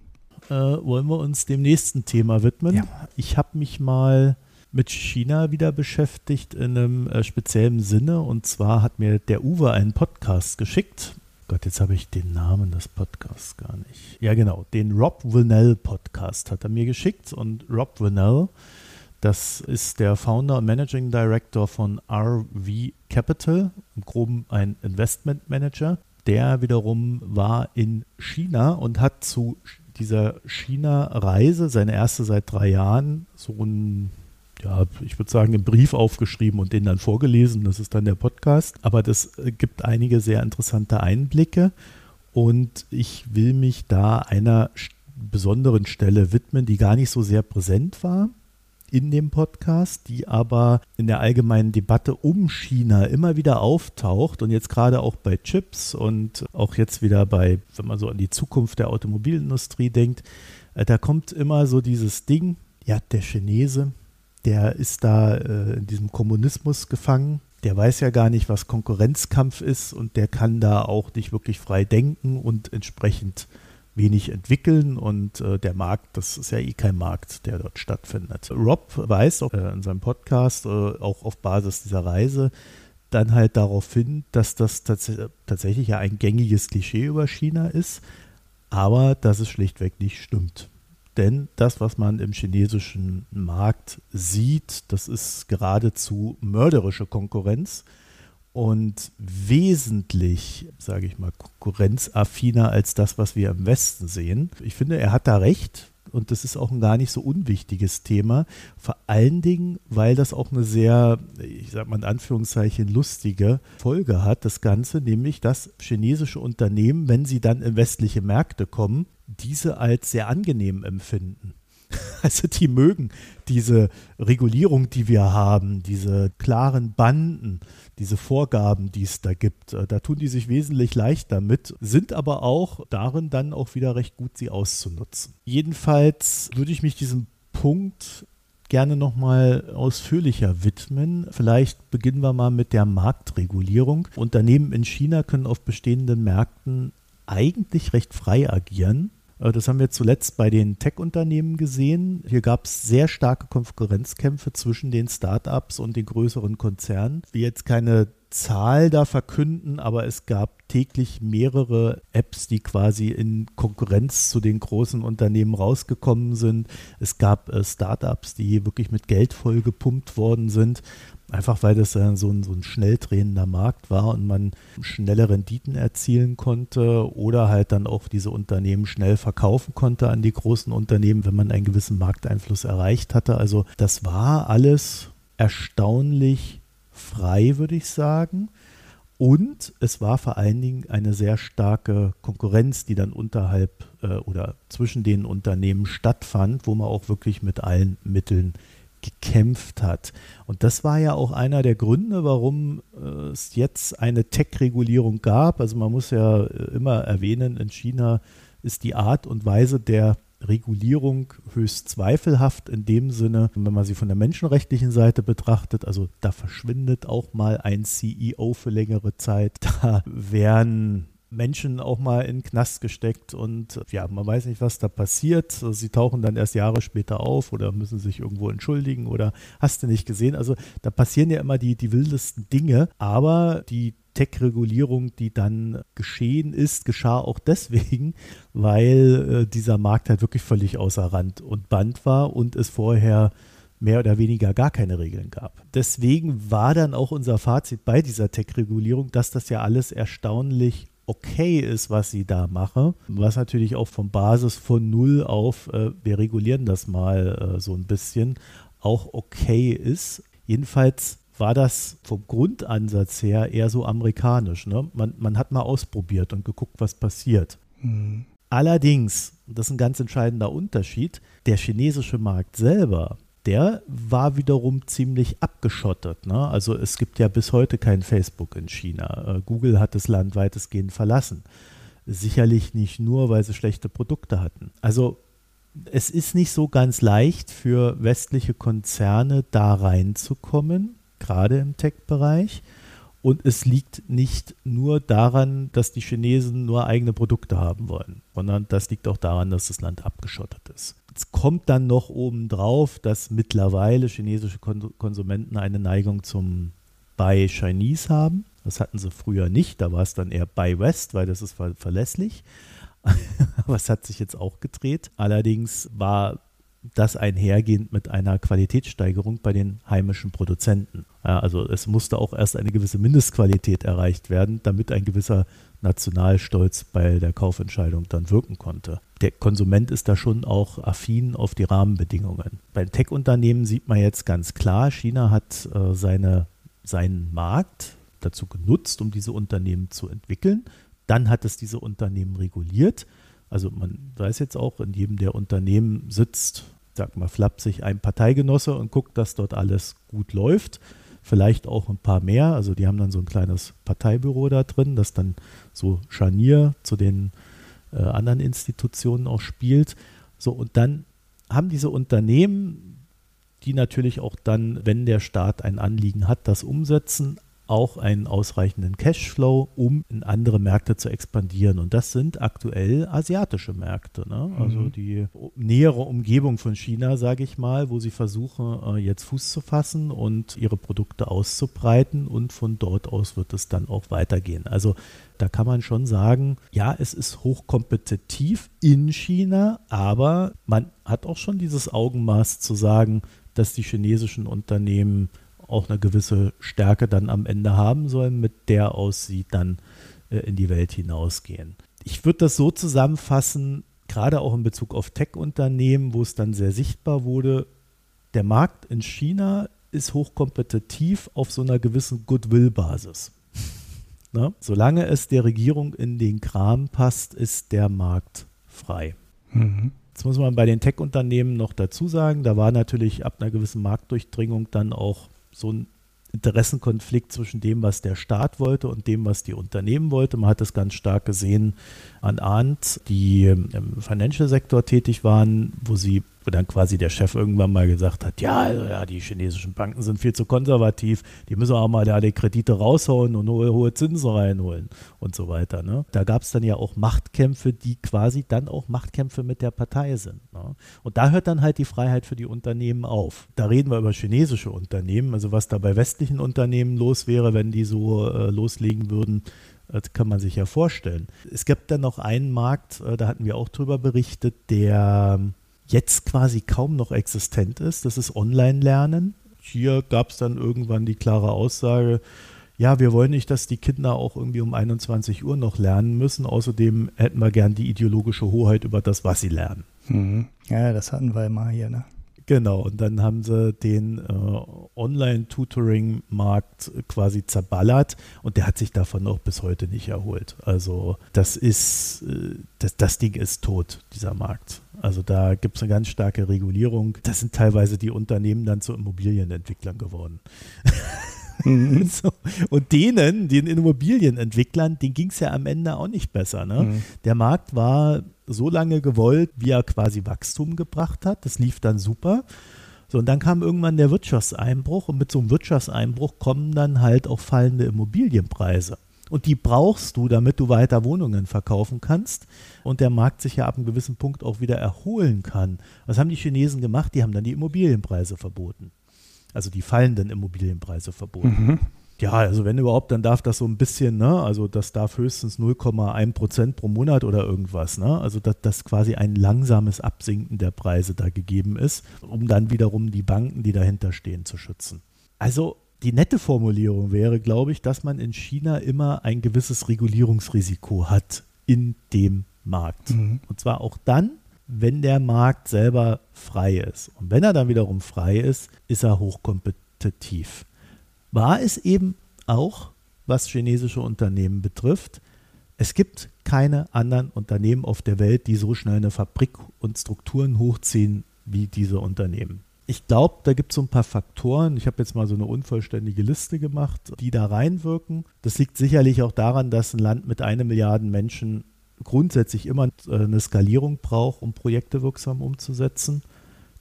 Äh, wollen wir uns dem nächsten Thema widmen? Ja. Ich habe mich mal mit China wieder beschäftigt in einem äh, speziellen Sinne. Und zwar hat mir der Uwe einen Podcast geschickt. Gott, jetzt habe ich den Namen des Podcasts gar nicht. Ja, genau, den Rob Winnell Podcast hat er mir geschickt. Und Rob Winnell das ist der Founder und Managing Director von RV Capital, im Groben ein Investment Manager. Der wiederum war in China und hat zu dieser China-Reise, seine erste seit drei Jahren, so ein ja, ich würde sagen, einen Brief aufgeschrieben und den dann vorgelesen. Das ist dann der Podcast. Aber das äh, gibt einige sehr interessante Einblicke. Und ich will mich da einer besonderen Stelle widmen, die gar nicht so sehr präsent war in dem Podcast, die aber in der allgemeinen Debatte um China immer wieder auftaucht und jetzt gerade auch bei Chips und auch jetzt wieder bei, wenn man so an die Zukunft der Automobilindustrie denkt, äh, da kommt immer so dieses Ding, ja, der Chinese, der ist da äh, in diesem Kommunismus gefangen. Der weiß ja gar nicht, was Konkurrenzkampf ist und der kann da auch nicht wirklich frei denken und entsprechend wenig entwickeln und äh, der Markt, das ist ja eh kein Markt, der dort stattfindet. Rob weist auch, äh, in seinem Podcast, äh, auch auf Basis dieser Reise, dann halt darauf hin, dass das tats tatsächlich ja ein gängiges Klischee über China ist, aber dass es schlichtweg nicht stimmt. Denn das, was man im chinesischen Markt sieht, das ist geradezu mörderische Konkurrenz und wesentlich, sage ich mal, konkurrenzaffiner als das, was wir im Westen sehen. Ich finde, er hat da recht. Und das ist auch ein gar nicht so unwichtiges Thema. Vor allen Dingen, weil das auch eine sehr, ich sage mal in Anführungszeichen, lustige Folge hat, das Ganze, nämlich dass chinesische Unternehmen, wenn sie dann in westliche Märkte kommen, diese als sehr angenehm empfinden. Also die mögen diese Regulierung, die wir haben, diese klaren Banden, diese Vorgaben, die es da gibt. Äh, da tun die sich wesentlich leichter mit, sind aber auch darin dann auch wieder recht gut, sie auszunutzen. Jedenfalls würde ich mich diesem Punkt gerne nochmal ausführlicher widmen. Vielleicht beginnen wir mal mit der Marktregulierung. Unternehmen in China können auf bestehenden Märkten eigentlich recht frei agieren. Äh, das haben wir zuletzt bei den Tech-Unternehmen gesehen. Hier gab es sehr starke Konkurrenzkämpfe zwischen den Start-ups und den größeren Konzernen. Ich will jetzt keine Zahl da verkünden, aber es gab täglich mehrere Apps, die quasi in Konkurrenz zu den großen Unternehmen rausgekommen sind. Es gab äh, Startups, die wirklich mit Geld vollgepumpt worden sind. Einfach weil das äh, so, ein, so ein schnell drehender Markt war und man schnelle Renditen erzielen konnte oder halt dann auch diese Unternehmen schnell verkaufen konnte an die großen Unternehmen, wenn man einen gewissen Markteinfluss erreicht hatte. Also das war alles erstaunlich frei, würde ich sagen. Und es war vor allen Dingen eine sehr starke Konkurrenz, die dann unterhalb äh, oder zwischen den Unternehmen stattfand, wo man auch wirklich mit allen Mitteln gekämpft hat. Und das war ja auch einer der Gründe, warum äh, es jetzt eine Tech-Regulierung gab. Also man muss ja äh, immer erwähnen, in China ist die Art und Weise der Regulierung höchst zweifelhaft in dem Sinne, wenn man sie von der menschenrechtlichen Seite betrachtet. Also da verschwindet auch mal ein CEO für längere Zeit. Da werden Menschen auch mal in den Knast gesteckt und ja, man weiß nicht, was da passiert. Sie tauchen dann erst Jahre später auf oder müssen sich irgendwo entschuldigen oder hast du nicht gesehen. Also da passieren ja immer die, die wildesten Dinge, aber die Tech-Regulierung, die dann geschehen ist, geschah auch deswegen, weil äh, dieser Markt halt wirklich völlig außer Rand und Band war und es vorher mehr oder weniger gar keine Regeln gab. Deswegen war dann auch unser Fazit bei dieser Tech-Regulierung, dass das ja alles erstaunlich okay ist, was sie da mache, was natürlich auch von Basis von null auf, äh, wir regulieren das mal äh, so ein bisschen, auch okay ist. Jedenfalls war das vom Grundansatz her eher so amerikanisch. Ne? Man, man hat mal ausprobiert und geguckt, was passiert. Mhm. Allerdings, das ist ein ganz entscheidender Unterschied, der chinesische Markt selber der war wiederum ziemlich abgeschottet. Ne? Also es gibt ja bis heute kein Facebook in China. Äh, Google hat das Land weitestgehend verlassen. Sicherlich nicht nur, weil sie schlechte Produkte hatten. Also es ist nicht so ganz leicht für westliche Konzerne da reinzukommen, gerade im Tech-Bereich. Und es liegt nicht nur daran, dass die Chinesen nur eigene Produkte haben wollen, sondern das liegt auch daran, dass das Land abgeschottet ist. Es kommt dann noch obendrauf, dass mittlerweile chinesische Konsumenten eine Neigung zum Buy Chinese haben. Das hatten sie früher nicht. Da war es dann eher Buy West, weil das ist ver verlässlich. Aber es hat sich jetzt auch gedreht. Allerdings war das einhergehend mit einer Qualitätssteigerung bei den heimischen Produzenten. Also es musste auch erst eine gewisse Mindestqualität erreicht werden, damit ein gewisser Nationalstolz bei der Kaufentscheidung dann wirken konnte. Der Konsument ist da schon auch affin auf die Rahmenbedingungen. Bei Tech-Unternehmen sieht man jetzt ganz klar, China hat äh, seine, seinen Markt dazu genutzt, um diese Unternehmen zu entwickeln. Dann hat es diese Unternehmen reguliert. Also man weiß jetzt auch, in jedem der Unternehmen sitzt, sag mal flapsig, ein Parteigenosse und guckt, dass dort alles gut läuft vielleicht auch ein paar mehr. Also die haben dann so ein kleines Parteibüro da drin, das dann so Scharnier zu den äh, anderen Institutionen auch spielt. So, und dann haben diese Unternehmen, die natürlich auch dann, wenn der Staat ein Anliegen hat, das umsetzen, auch einen ausreichenden Cashflow, um in andere Märkte zu expandieren. Und das sind aktuell asiatische Märkte. Ne? Also mhm. die nähere Umgebung von China, sage ich mal, wo sie versuchen, äh, jetzt Fuß zu fassen und ihre Produkte auszubreiten. Und von dort aus wird es dann auch weitergehen. Also da kann man schon sagen, ja, es ist hochkompetitiv in China, aber man hat auch schon dieses Augenmaß zu sagen, dass die chinesischen Unternehmen auch eine gewisse Stärke dann am Ende haben sollen, mit der aus sie dann äh, in die Welt hinausgehen. Ich würde das so zusammenfassen, gerade auch in Bezug auf Tech-Unternehmen, wo es dann sehr sichtbar wurde, der Markt in China ist hochkompetitiv auf so einer gewissen Goodwill-Basis. Ne? Solange es der Regierung in den Kram passt, ist der Markt frei. Mhm. Jetzt muss man bei den Tech-Unternehmen noch dazu sagen, da war natürlich ab einer gewissen Marktdurchdringung dann auch so ein Interessenkonflikt zwischen dem, was der Staat wollte und dem, was die Unternehmen wollte. Man hat das ganz stark gesehen an Arndt, die im Financial-Sektor tätig waren, wo sie wo dann quasi der Chef irgendwann mal gesagt hat, ja, also, ja, die chinesischen Banken sind viel zu konservativ, die müssen auch mal da die Kredite raushauen und hohe, hohe Zinsen reinholen und so weiter. Ne? Da gab es dann ja auch Machtkämpfe, die quasi dann auch Machtkämpfe mit der Partei sind. Ne? Und da hört dann halt die Freiheit für die Unternehmen auf. Da reden wir über chinesische Unternehmen, also was da bei westlichen Unternehmen los wäre, wenn die so äh, loslegen würden, das kann man sich ja vorstellen. Es gibt dann noch einen Markt, äh, da hatten wir auch drüber berichtet, der jetzt quasi kaum noch existent ist. Das ist Online-Lernen. Hier gab es dann irgendwann die klare Aussage, ja, wir wollen nicht, dass die Kinder auch irgendwie um 21 Uhr noch lernen müssen. Außerdem hätten wir gern die ideologische Hoheit über das, was sie lernen. Mhm. Ja, das hatten wir immer hier, ne? Genau, und dann haben sie den äh, Online-Tutoring-Markt quasi zerballert und der hat sich davon auch bis heute nicht erholt. Also das ist, äh, das, das Ding ist tot, dieser Markt. Also da gibt es eine ganz starke Regulierung. Das sind teilweise die Unternehmen dann zu Immobilienentwicklern geworden. Mhm. so. Und denen, den Immobilienentwicklern, denen ging es ja am Ende auch nicht besser. Ne? Mhm. Der Markt war so lange gewollt, wie er quasi Wachstum gebracht hat. Das lief dann super. So, und dann kam irgendwann der Wirtschaftseinbruch und mit so einem Wirtschaftseinbruch kommen dann halt auch fallende Immobilienpreise. Und die brauchst du, damit du weiter Wohnungen verkaufen kannst und der Markt sich ja ab einem gewissen Punkt auch wieder erholen kann. Was haben die Chinesen gemacht? Die haben dann die Immobilienpreise verboten. Also die fallenden Immobilienpreise verboten. Mhm. Ja, also wenn überhaupt, dann darf das so ein bisschen, ne? Also das darf höchstens 0,1 Prozent pro Monat oder irgendwas, ne? Also dass, dass quasi ein langsames Absinken der Preise da gegeben ist, um dann wiederum die Banken, die dahinter stehen, zu schützen. Also die nette Formulierung wäre, glaube ich, dass man in China immer ein gewisses Regulierungsrisiko hat in dem Markt. Mhm. Und zwar auch dann, wenn der Markt selber frei ist. Und wenn er dann wiederum frei ist, ist er hochkompetitiv war es eben auch, was chinesische Unternehmen betrifft. Es gibt keine anderen Unternehmen auf der Welt, die so schnell eine Fabrik und Strukturen hochziehen wie diese Unternehmen. Ich glaube, da gibt es so ein paar Faktoren. Ich habe jetzt mal so eine unvollständige Liste gemacht, die da reinwirken. Das liegt sicherlich auch daran, dass ein Land mit einer Milliarde Menschen grundsätzlich immer äh, eine Skalierung braucht, um Projekte wirksam umzusetzen.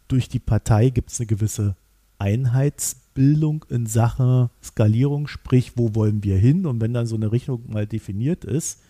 Durch die Partei gibt es eine gewisse Einheitsbildung in Sachen Skalierung, sprich, wo wollen wir hin? Und wenn dann so eine Richtung mal definiert ist,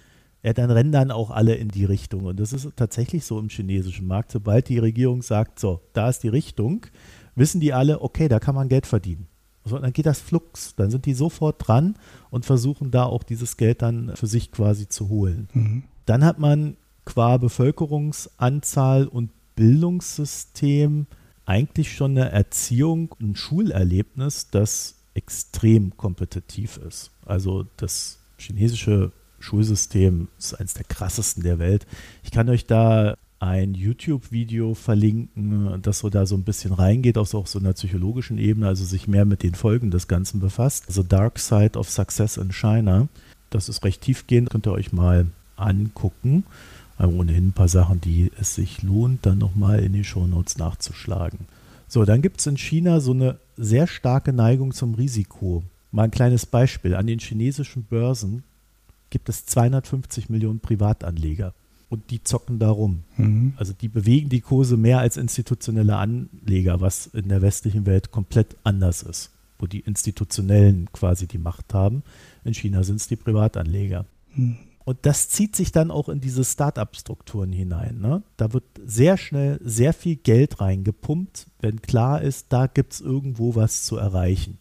ja, dann rennen dann auch alle in die Richtung. Und das ist tatsächlich so im chinesischen Markt. Sobald die Regierung sagt, so, da ist die Richtung, wissen die alle, okay, da kann man Geld verdienen. So, dann geht das flux. Dann sind die sofort dran und versuchen da auch dieses Geld dann für sich quasi zu holen. Mhm. Dann hat man qua Bevölkerungsanzahl und Bildungssystem eigentlich schon eine Erziehung, ein Schulerlebnis, das extrem kompetitiv ist. Also das chinesische Schulsystem ist eines der krassesten der Welt. Ich kann euch da ein YouTube-Video verlinken, das so da so ein bisschen reingeht, auch so, auf so einer psychologischen Ebene, also sich mehr mit den Folgen des Ganzen befasst. Also Dark Side of Success in China. Das ist recht tiefgehend, könnt ihr euch mal angucken. Aber ohnehin ein paar Sachen, die es sich lohnt, dann nochmal in die Shownotes nachzuschlagen. So, dann gibt es in China so eine sehr starke Neigung zum Risiko. Mal ein kleines Beispiel. An den chinesischen Börsen gibt es 250 Millionen Privatanleger und die zocken darum. Mhm. Also die bewegen die Kurse mehr als institutionelle Anleger, was in der westlichen Welt komplett anders ist, wo die Institutionellen quasi die Macht haben. In China sind es die Privatanleger. Mhm. Und das zieht sich dann auch in diese Start-up-Strukturen hinein. Ne? Da wird sehr schnell sehr viel Geld reingepumpt, wenn klar ist, da gibt es irgendwo was zu erreichen.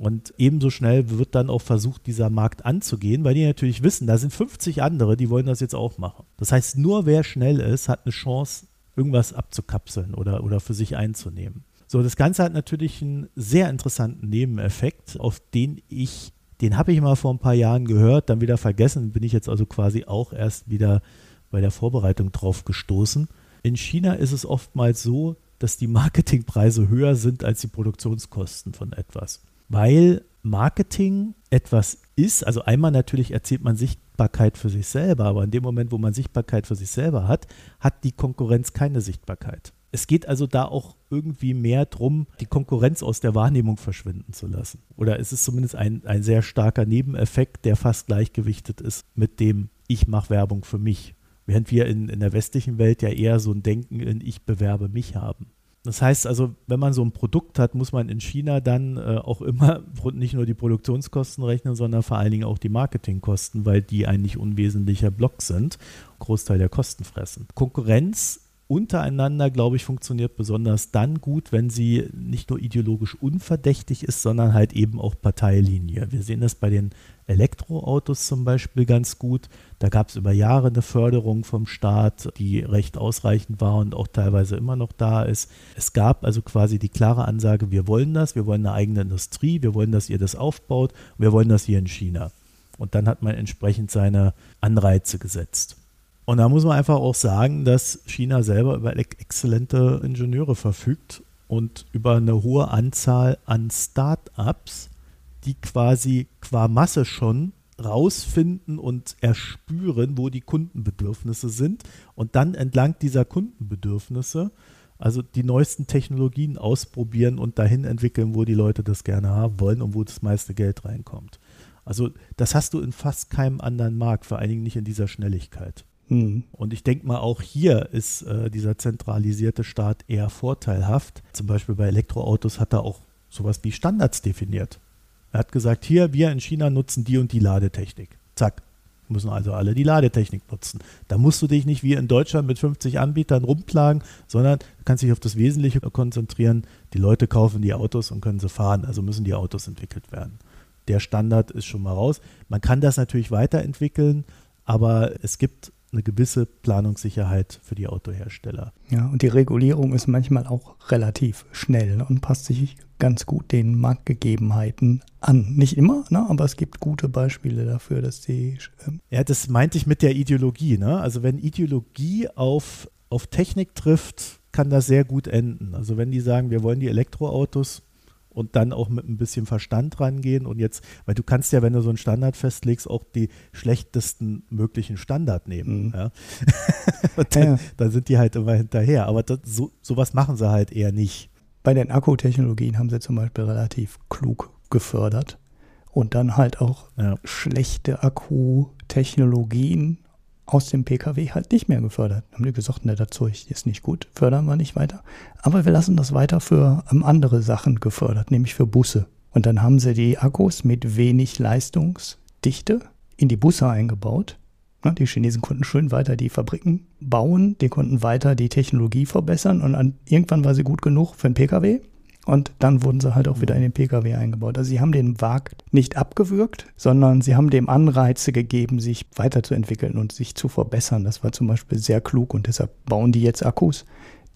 Und ebenso schnell wird dann auch versucht, dieser Markt anzugehen, weil die natürlich wissen, da sind 50 andere, die wollen das jetzt auch machen. Das heißt, nur wer schnell ist, hat eine Chance, irgendwas abzukapseln oder, oder für sich einzunehmen. So, das Ganze hat natürlich einen sehr interessanten Nebeneffekt, auf den ich den habe ich mal vor ein paar Jahren gehört, dann wieder vergessen, bin ich jetzt also quasi auch erst wieder bei der Vorbereitung drauf gestoßen. In China ist es oftmals so, dass die Marketingpreise höher sind als die Produktionskosten von etwas. Weil Marketing etwas ist, also einmal natürlich erzählt man Sichtbarkeit für sich selber, aber in dem Moment, wo man Sichtbarkeit für sich selber hat, hat die Konkurrenz keine Sichtbarkeit. Es geht also da auch irgendwie mehr darum, die Konkurrenz aus der Wahrnehmung verschwinden zu lassen. Oder es ist zumindest ein, ein sehr starker Nebeneffekt, der fast gleichgewichtet ist mit dem, ich mache Werbung für mich. Während wir in, in der westlichen Welt ja eher so ein Denken in ich bewerbe mich haben. Das heißt also, wenn man so ein Produkt hat, muss man in China dann äh, auch immer nicht nur die Produktionskosten rechnen, sondern vor allen Dingen auch die Marketingkosten, weil die ein nicht unwesentlicher Block sind, Großteil der Kosten fressen. Konkurrenz untereinander, glaube ich, funktioniert besonders dann gut, wenn sie nicht nur ideologisch unverdächtig ist, sondern halt eben auch Parteilinie. Wir sehen das bei den Elektroautos zum Beispiel ganz gut. Da gab es über Jahre eine Förderung vom Staat, die recht ausreichend war und auch teilweise immer noch da ist. Es gab also quasi die klare Ansage, wir wollen das, wir wollen eine eigene Industrie, wir wollen, dass ihr das aufbaut, wir wollen das hier in China. Und dann hat man entsprechend seine Anreize gesetzt. Und da muss man einfach auch sagen, dass China selber über exzellente Ingenieure verfügt und über eine hohe Anzahl an Start-ups, die quasi qua Masse schon rausfinden und erspüren, wo die Kundenbedürfnisse sind und dann entlang dieser Kundenbedürfnisse also die neuesten Technologien ausprobieren und dahin entwickeln, wo die Leute das gerne haben wollen und wo das meiste Geld reinkommt. Also das hast du in fast keinem anderen Markt, vor allen Dingen nicht in dieser Schnelligkeit. Mhm. Und ich denke mal, auch hier ist äh, dieser zentralisierte Staat eher vorteilhaft. Zum Beispiel bei Elektroautos hat er auch sowas wie Standards definiert. Er hat gesagt, hier, wir in China nutzen die und die Ladetechnik. Zack, müssen also alle die Ladetechnik nutzen. Da musst du dich nicht wie in Deutschland mit 50 Anbietern rumplagen, sondern du kannst dich auf das Wesentliche konzentrieren. Die Leute kaufen die Autos und können sie fahren, also müssen die Autos entwickelt werden. Der Standard ist schon mal raus. Man kann das natürlich weiterentwickeln, aber es gibt eine gewisse Planungssicherheit für die Autohersteller. Ja, und die Regulierung ist manchmal auch relativ schnell und passt sich ganz gut den Marktgegebenheiten an. Nicht immer, ne, aber es gibt gute Beispiele dafür, dass die. Ähm ja, das meinte ich mit der Ideologie. Ne? Also, wenn Ideologie auf, auf Technik trifft, kann das sehr gut enden. Also, wenn die sagen, wir wollen die Elektroautos und dann auch mit ein bisschen Verstand rangehen und jetzt, weil du kannst ja, wenn du so einen Standard festlegst, auch die schlechtesten möglichen Standard nehmen. Mhm. Ja? dann, ja. dann, sind die halt immer hinterher. Aber das, so, sowas machen sie halt eher nicht. Bei den Akkutechnologien haben sie zum Beispiel relativ klug gefördert und dann halt auch ja. schlechte Akkutechnologien aus dem Pkw halt nicht mehr gefördert. Haben die gesagt, ne, das Zeug ist nicht gut, fördern wir nicht weiter. Aber wir lassen das weiter für ähm, andere Sachen gefördert, nämlich für Busse. Und dann haben sie die Akkus mit wenig Leistungsdichte in die Busse eingebaut. Die Chinesen konnten schön weiter die Fabriken bauen, die konnten weiter die Technologie verbessern und irgendwann war sie gut genug für einen Pkw. Und dann wurden sie halt auch wieder in den Pkw eingebaut. Also sie haben den Markt nicht abgewürgt, sondern sie haben dem Anreize gegeben, sich weiterzuentwickeln und sich zu verbessern. Das war zum Beispiel sehr klug und deshalb bauen die jetzt Akkus,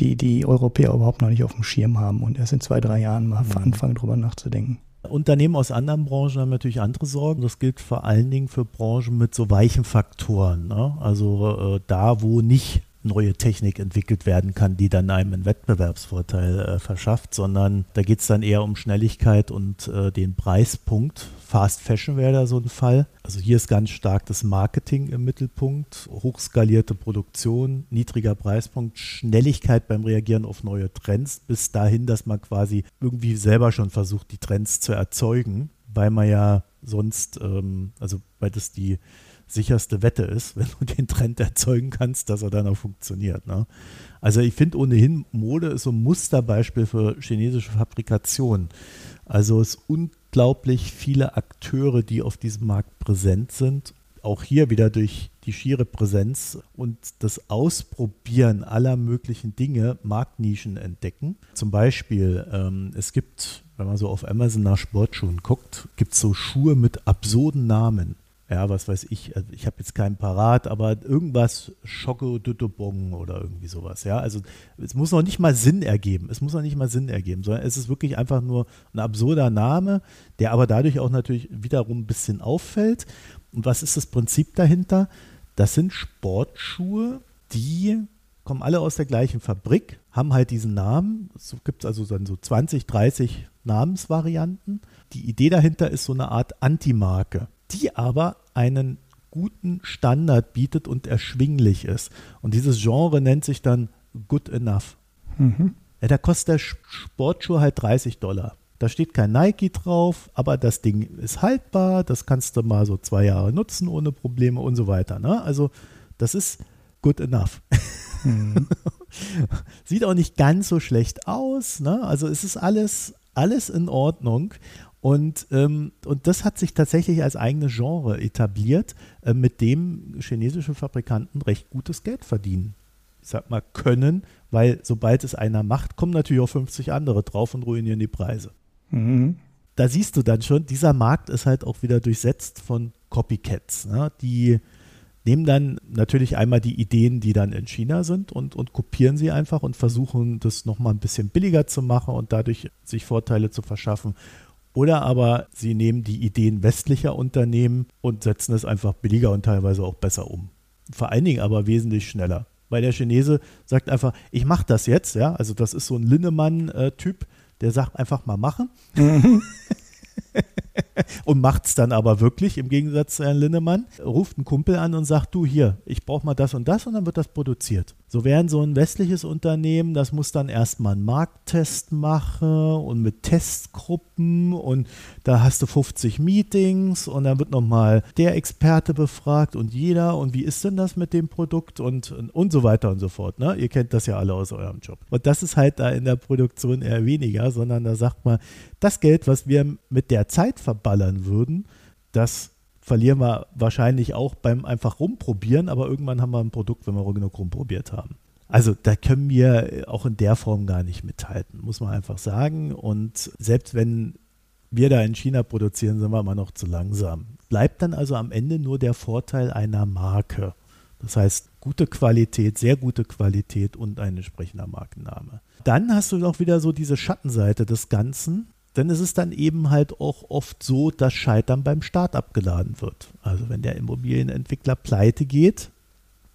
die die Europäer überhaupt noch nicht auf dem Schirm haben und erst in zwei, drei Jahren mal mhm. anfangen, drüber nachzudenken. Unternehmen aus anderen Branchen haben natürlich andere Sorgen. Das gilt vor allen Dingen für Branchen mit so weichen Faktoren. Ne? Also äh, da, wo nicht neue Technik entwickelt werden kann, die dann einem einen Wettbewerbsvorteil äh, verschafft, sondern da geht es dann eher um Schnelligkeit und äh, den Preispunkt. Fast Fashion wäre da so ein Fall. Also hier ist ganz stark das Marketing im Mittelpunkt, hochskalierte Produktion, niedriger Preispunkt, Schnelligkeit beim Reagieren auf neue Trends, bis dahin, dass man quasi irgendwie selber schon versucht, die Trends zu erzeugen, weil man ja sonst, ähm, also weil das die sicherste Wette ist, wenn du den Trend erzeugen kannst, dass er dann auch funktioniert. Ne? Also ich finde ohnehin, Mode ist so ein Musterbeispiel für chinesische Fabrikation. Also es unglaublich viele Akteure, die auf diesem Markt präsent sind. Auch hier wieder durch die schiere Präsenz und das Ausprobieren aller möglichen Dinge Marktnischen entdecken. Zum Beispiel, ähm, es gibt, wenn man so auf Amazon nach Sportschuhen guckt, gibt es so Schuhe mit absurden Namen ja, was weiß ich, also ich habe jetzt keinen parat, aber irgendwas Schocke Düttebong oder irgendwie sowas, ja. Also es muss noch nicht mal Sinn ergeben. Es muss noch nicht mal Sinn ergeben, sondern es ist wirklich einfach nur ein absurder Name, der aber dadurch auch natürlich wiederum ein bisschen auffällt. Und was ist das Prinzip dahinter? Das sind Sportschuhe, die kommen alle aus der gleichen Fabrik, haben halt diesen Namen. Es gibt also dann so 20, 30 Namensvarianten Die Idee dahinter ist so eine Art Anti-Marke, die aber einen guten Standard bietet und erschwinglich ist. Und dieses Genre nennt sich dann Good Enough. Mhm. Ja, da kostet der Sportschuh halt 30 Dollar. Da steht kein Nike drauf, aber das Ding ist haltbar, das kannst du mal so zwei Jahre nutzen ohne Probleme und so weiter. Ne? Also das ist good enough. Mhm. Sieht auch nicht ganz so schlecht aus. Ne? Also es ist alles, alles in Ordnung. Und, ähm, und das hat sich tatsächlich als eigenes Genre etabliert, äh, mit dem chinesische Fabrikanten recht gutes Geld verdienen. Ich sag mal, können, weil sobald es einer macht, kommen natürlich auch 50 andere drauf und ruinieren die Preise. Mhm. Da siehst du dann schon, dieser Markt ist halt auch wieder durchsetzt von Copycats, ne? die nehmen dann natürlich einmal die Ideen, die dann in China sind und, und kopieren sie einfach und versuchen das nochmal ein bisschen billiger zu machen und dadurch sich Vorteile zu verschaffen. Oder aber sie nehmen die Ideen westlicher Unternehmen und setzen es einfach billiger und teilweise auch besser um. Vor allen Dingen aber wesentlich schneller. Weil der Chinese sagt einfach, ich mache das jetzt, ja, also das ist so ein Linnemann-Typ, der sagt einfach mal machen. Mhm. und macht es dann aber wirklich, im Gegensatz zu Herrn Linnemann, ruft einen Kumpel an und sagt, du hier, ich brauche mal das und das und dann wird das produziert. So während so ein westliches Unternehmen, das muss dann erstmal einen Markttest machen und mit Testgruppen und da hast du 50 Meetings und dann wird nochmal der Experte befragt und jeder und wie ist denn das mit dem Produkt und, und, und so weiter und so fort. Ne? Ihr kennt das ja alle aus eurem Job. Und das ist halt da in der Produktion eher weniger, sondern da sagt man, das Geld, was wir mit der Zeit verballern würden, das verlieren wir wahrscheinlich auch beim einfach rumprobieren, aber irgendwann haben wir ein Produkt, wenn wir genug rumprobiert haben. Also da können wir auch in der Form gar nicht mithalten, muss man einfach sagen. Und selbst wenn wir da in China produzieren, sind wir immer noch zu langsam. Bleibt dann also am Ende nur der Vorteil einer Marke. Das heißt, gute Qualität, sehr gute Qualität und ein entsprechender Markenname. Dann hast du auch wieder so diese Schattenseite des Ganzen. Denn es ist dann eben halt auch oft so, dass Scheitern beim Start abgeladen wird. Also wenn der Immobilienentwickler pleite geht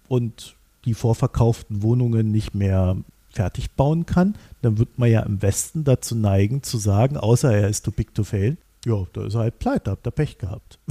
und die vorverkauften Wohnungen nicht mehr fertig bauen kann, dann wird man ja im Westen dazu neigen zu sagen, außer er ist too big to fail, ja, da ist er halt pleite, habt ihr Pech gehabt.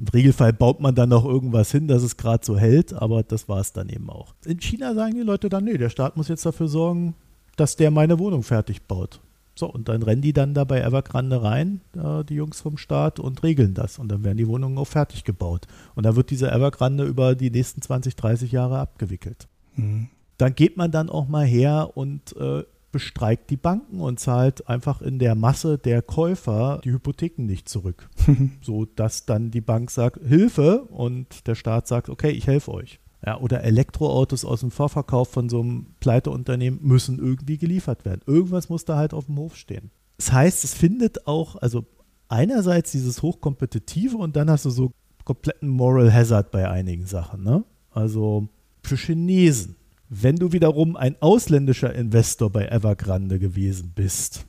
Im Regelfall baut man dann noch irgendwas hin, dass es gerade so hält, aber das war es dann eben auch. In China sagen die Leute dann, nee, der Staat muss jetzt dafür sorgen, dass der meine Wohnung fertig baut. So, und dann rennen die dann da bei Evergrande rein, äh, die Jungs vom Staat, und regeln das. Und dann werden die Wohnungen auch fertig gebaut. Und dann wird diese Evergrande über die nächsten 20, 30 Jahre abgewickelt. Mhm. Dann geht man dann auch mal her und äh, bestreikt die Banken und zahlt einfach in der Masse der Käufer die Hypotheken nicht zurück. so dass dann die Bank sagt, Hilfe und der Staat sagt, okay, ich helfe euch. Ja, oder Elektroautos aus dem Vorverkauf von so einem Pleiteunternehmen müssen irgendwie geliefert werden. Irgendwas muss da halt auf dem Hof stehen. Das heißt, es findet auch, also einerseits dieses Hochkompetitive und dann hast du so kompletten Moral Hazard bei einigen Sachen. Ne? Also für Chinesen. Wenn du wiederum ein ausländischer Investor bei Evergrande gewesen bist,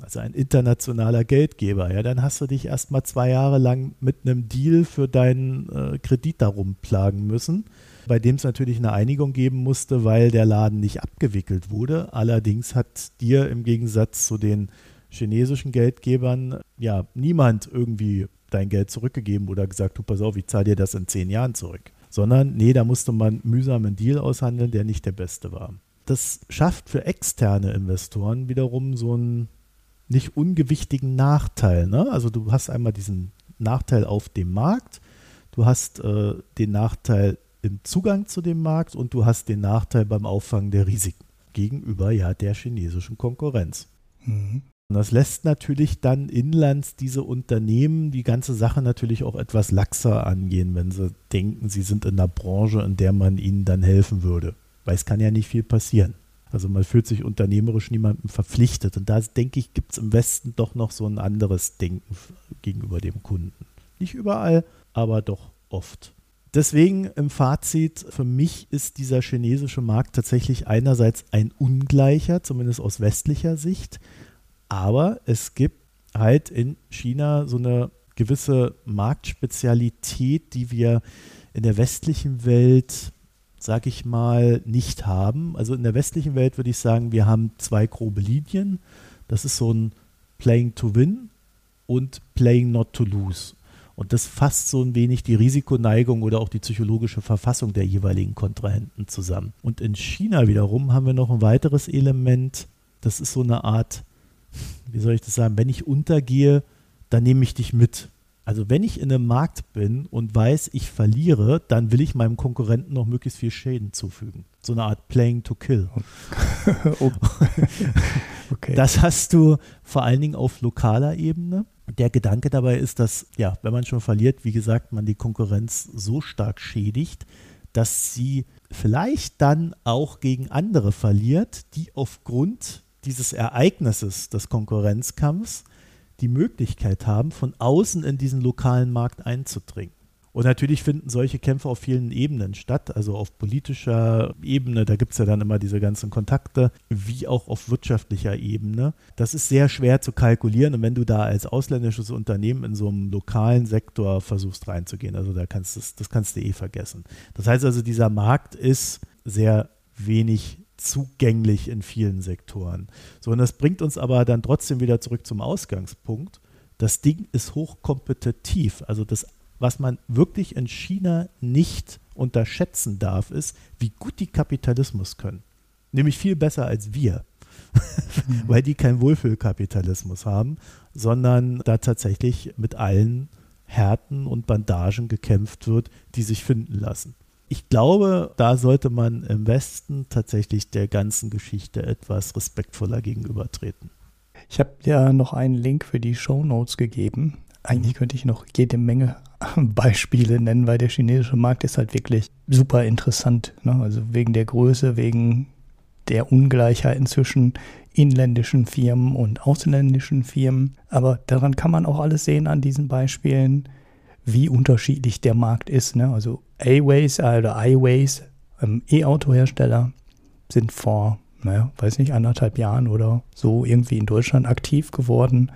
also ein internationaler Geldgeber, ja, dann hast du dich erstmal zwei Jahre lang mit einem Deal für deinen äh, Kredit darum plagen müssen bei dem es natürlich eine Einigung geben musste, weil der Laden nicht abgewickelt wurde. Allerdings hat dir im Gegensatz zu den chinesischen Geldgebern ja niemand irgendwie dein Geld zurückgegeben oder gesagt, du pass auf, ich zahle dir das in zehn Jahren zurück. Sondern, nee, da musste man mühsam einen Deal aushandeln, der nicht der beste war. Das schafft für externe Investoren wiederum so einen nicht ungewichtigen Nachteil. Ne? Also du hast einmal diesen Nachteil auf dem Markt, du hast äh, den Nachteil im Zugang zu dem Markt und du hast den Nachteil beim Auffangen der Risiken gegenüber ja der chinesischen Konkurrenz. Mhm. Und das lässt natürlich dann inlands diese Unternehmen die ganze Sache natürlich auch etwas laxer angehen, wenn sie denken, sie sind in einer Branche, in der man ihnen dann helfen würde. Weil es kann ja nicht viel passieren. Also man fühlt sich unternehmerisch niemandem verpflichtet. Und da denke ich, gibt es im Westen doch noch so ein anderes Denken gegenüber dem Kunden. Nicht überall, aber doch oft. Deswegen im Fazit, für mich ist dieser chinesische Markt tatsächlich einerseits ein ungleicher, zumindest aus westlicher Sicht, aber es gibt halt in China so eine gewisse Marktspezialität, die wir in der westlichen Welt, sag ich mal, nicht haben. Also in der westlichen Welt würde ich sagen, wir haben zwei grobe Linien. Das ist so ein Playing to Win und Playing Not to Lose. Und das fasst so ein wenig die Risikoneigung oder auch die psychologische Verfassung der jeweiligen Kontrahenten zusammen. Und in China wiederum haben wir noch ein weiteres Element. Das ist so eine Art, wie soll ich das sagen, wenn ich untergehe, dann nehme ich dich mit. Also wenn ich in einem Markt bin und weiß, ich verliere, dann will ich meinem Konkurrenten noch möglichst viel Schäden zufügen. So eine Art Playing to Kill. okay. Das hast du vor allen Dingen auf lokaler Ebene. Der Gedanke dabei ist, dass, ja, wenn man schon verliert, wie gesagt, man die Konkurrenz so stark schädigt, dass sie vielleicht dann auch gegen andere verliert, die aufgrund dieses Ereignisses des Konkurrenzkampfs die Möglichkeit haben, von außen in diesen lokalen Markt einzudringen. Und natürlich finden solche Kämpfe auf vielen Ebenen statt, also auf politischer Ebene, da gibt es ja dann immer diese ganzen Kontakte, wie auch auf wirtschaftlicher Ebene. Das ist sehr schwer zu kalkulieren und wenn du da als ausländisches Unternehmen in so einem lokalen Sektor versuchst reinzugehen, also da kannst das, das kannst du eh vergessen. Das heißt also, dieser Markt ist sehr wenig zugänglich in vielen Sektoren. So, und das bringt uns aber dann trotzdem wieder zurück zum Ausgangspunkt. Das Ding ist hochkompetitiv. Also das, was man wirklich in China nicht unterschätzen darf, ist, wie gut die Kapitalismus können. Nämlich viel besser als wir. Weil die keinen Wohlfühlkapitalismus haben, sondern da tatsächlich mit allen Härten und Bandagen gekämpft wird, die sich finden lassen ich glaube, da sollte man im Westen tatsächlich der ganzen Geschichte etwas respektvoller gegenübertreten. Ich habe ja noch einen Link für die Show Notes gegeben. Eigentlich könnte ich noch jede Menge Beispiele nennen, weil der chinesische Markt ist halt wirklich super interessant. Ne? Also wegen der Größe, wegen der Ungleichheit zwischen inländischen Firmen und ausländischen Firmen. Aber daran kann man auch alles sehen an diesen Beispielen wie unterschiedlich der Markt ist. Ne? Also A-Ways äh, oder I-Ways, ähm, E-Auto-Hersteller, sind vor, naja, weiß nicht, anderthalb Jahren oder so irgendwie in Deutschland aktiv geworden,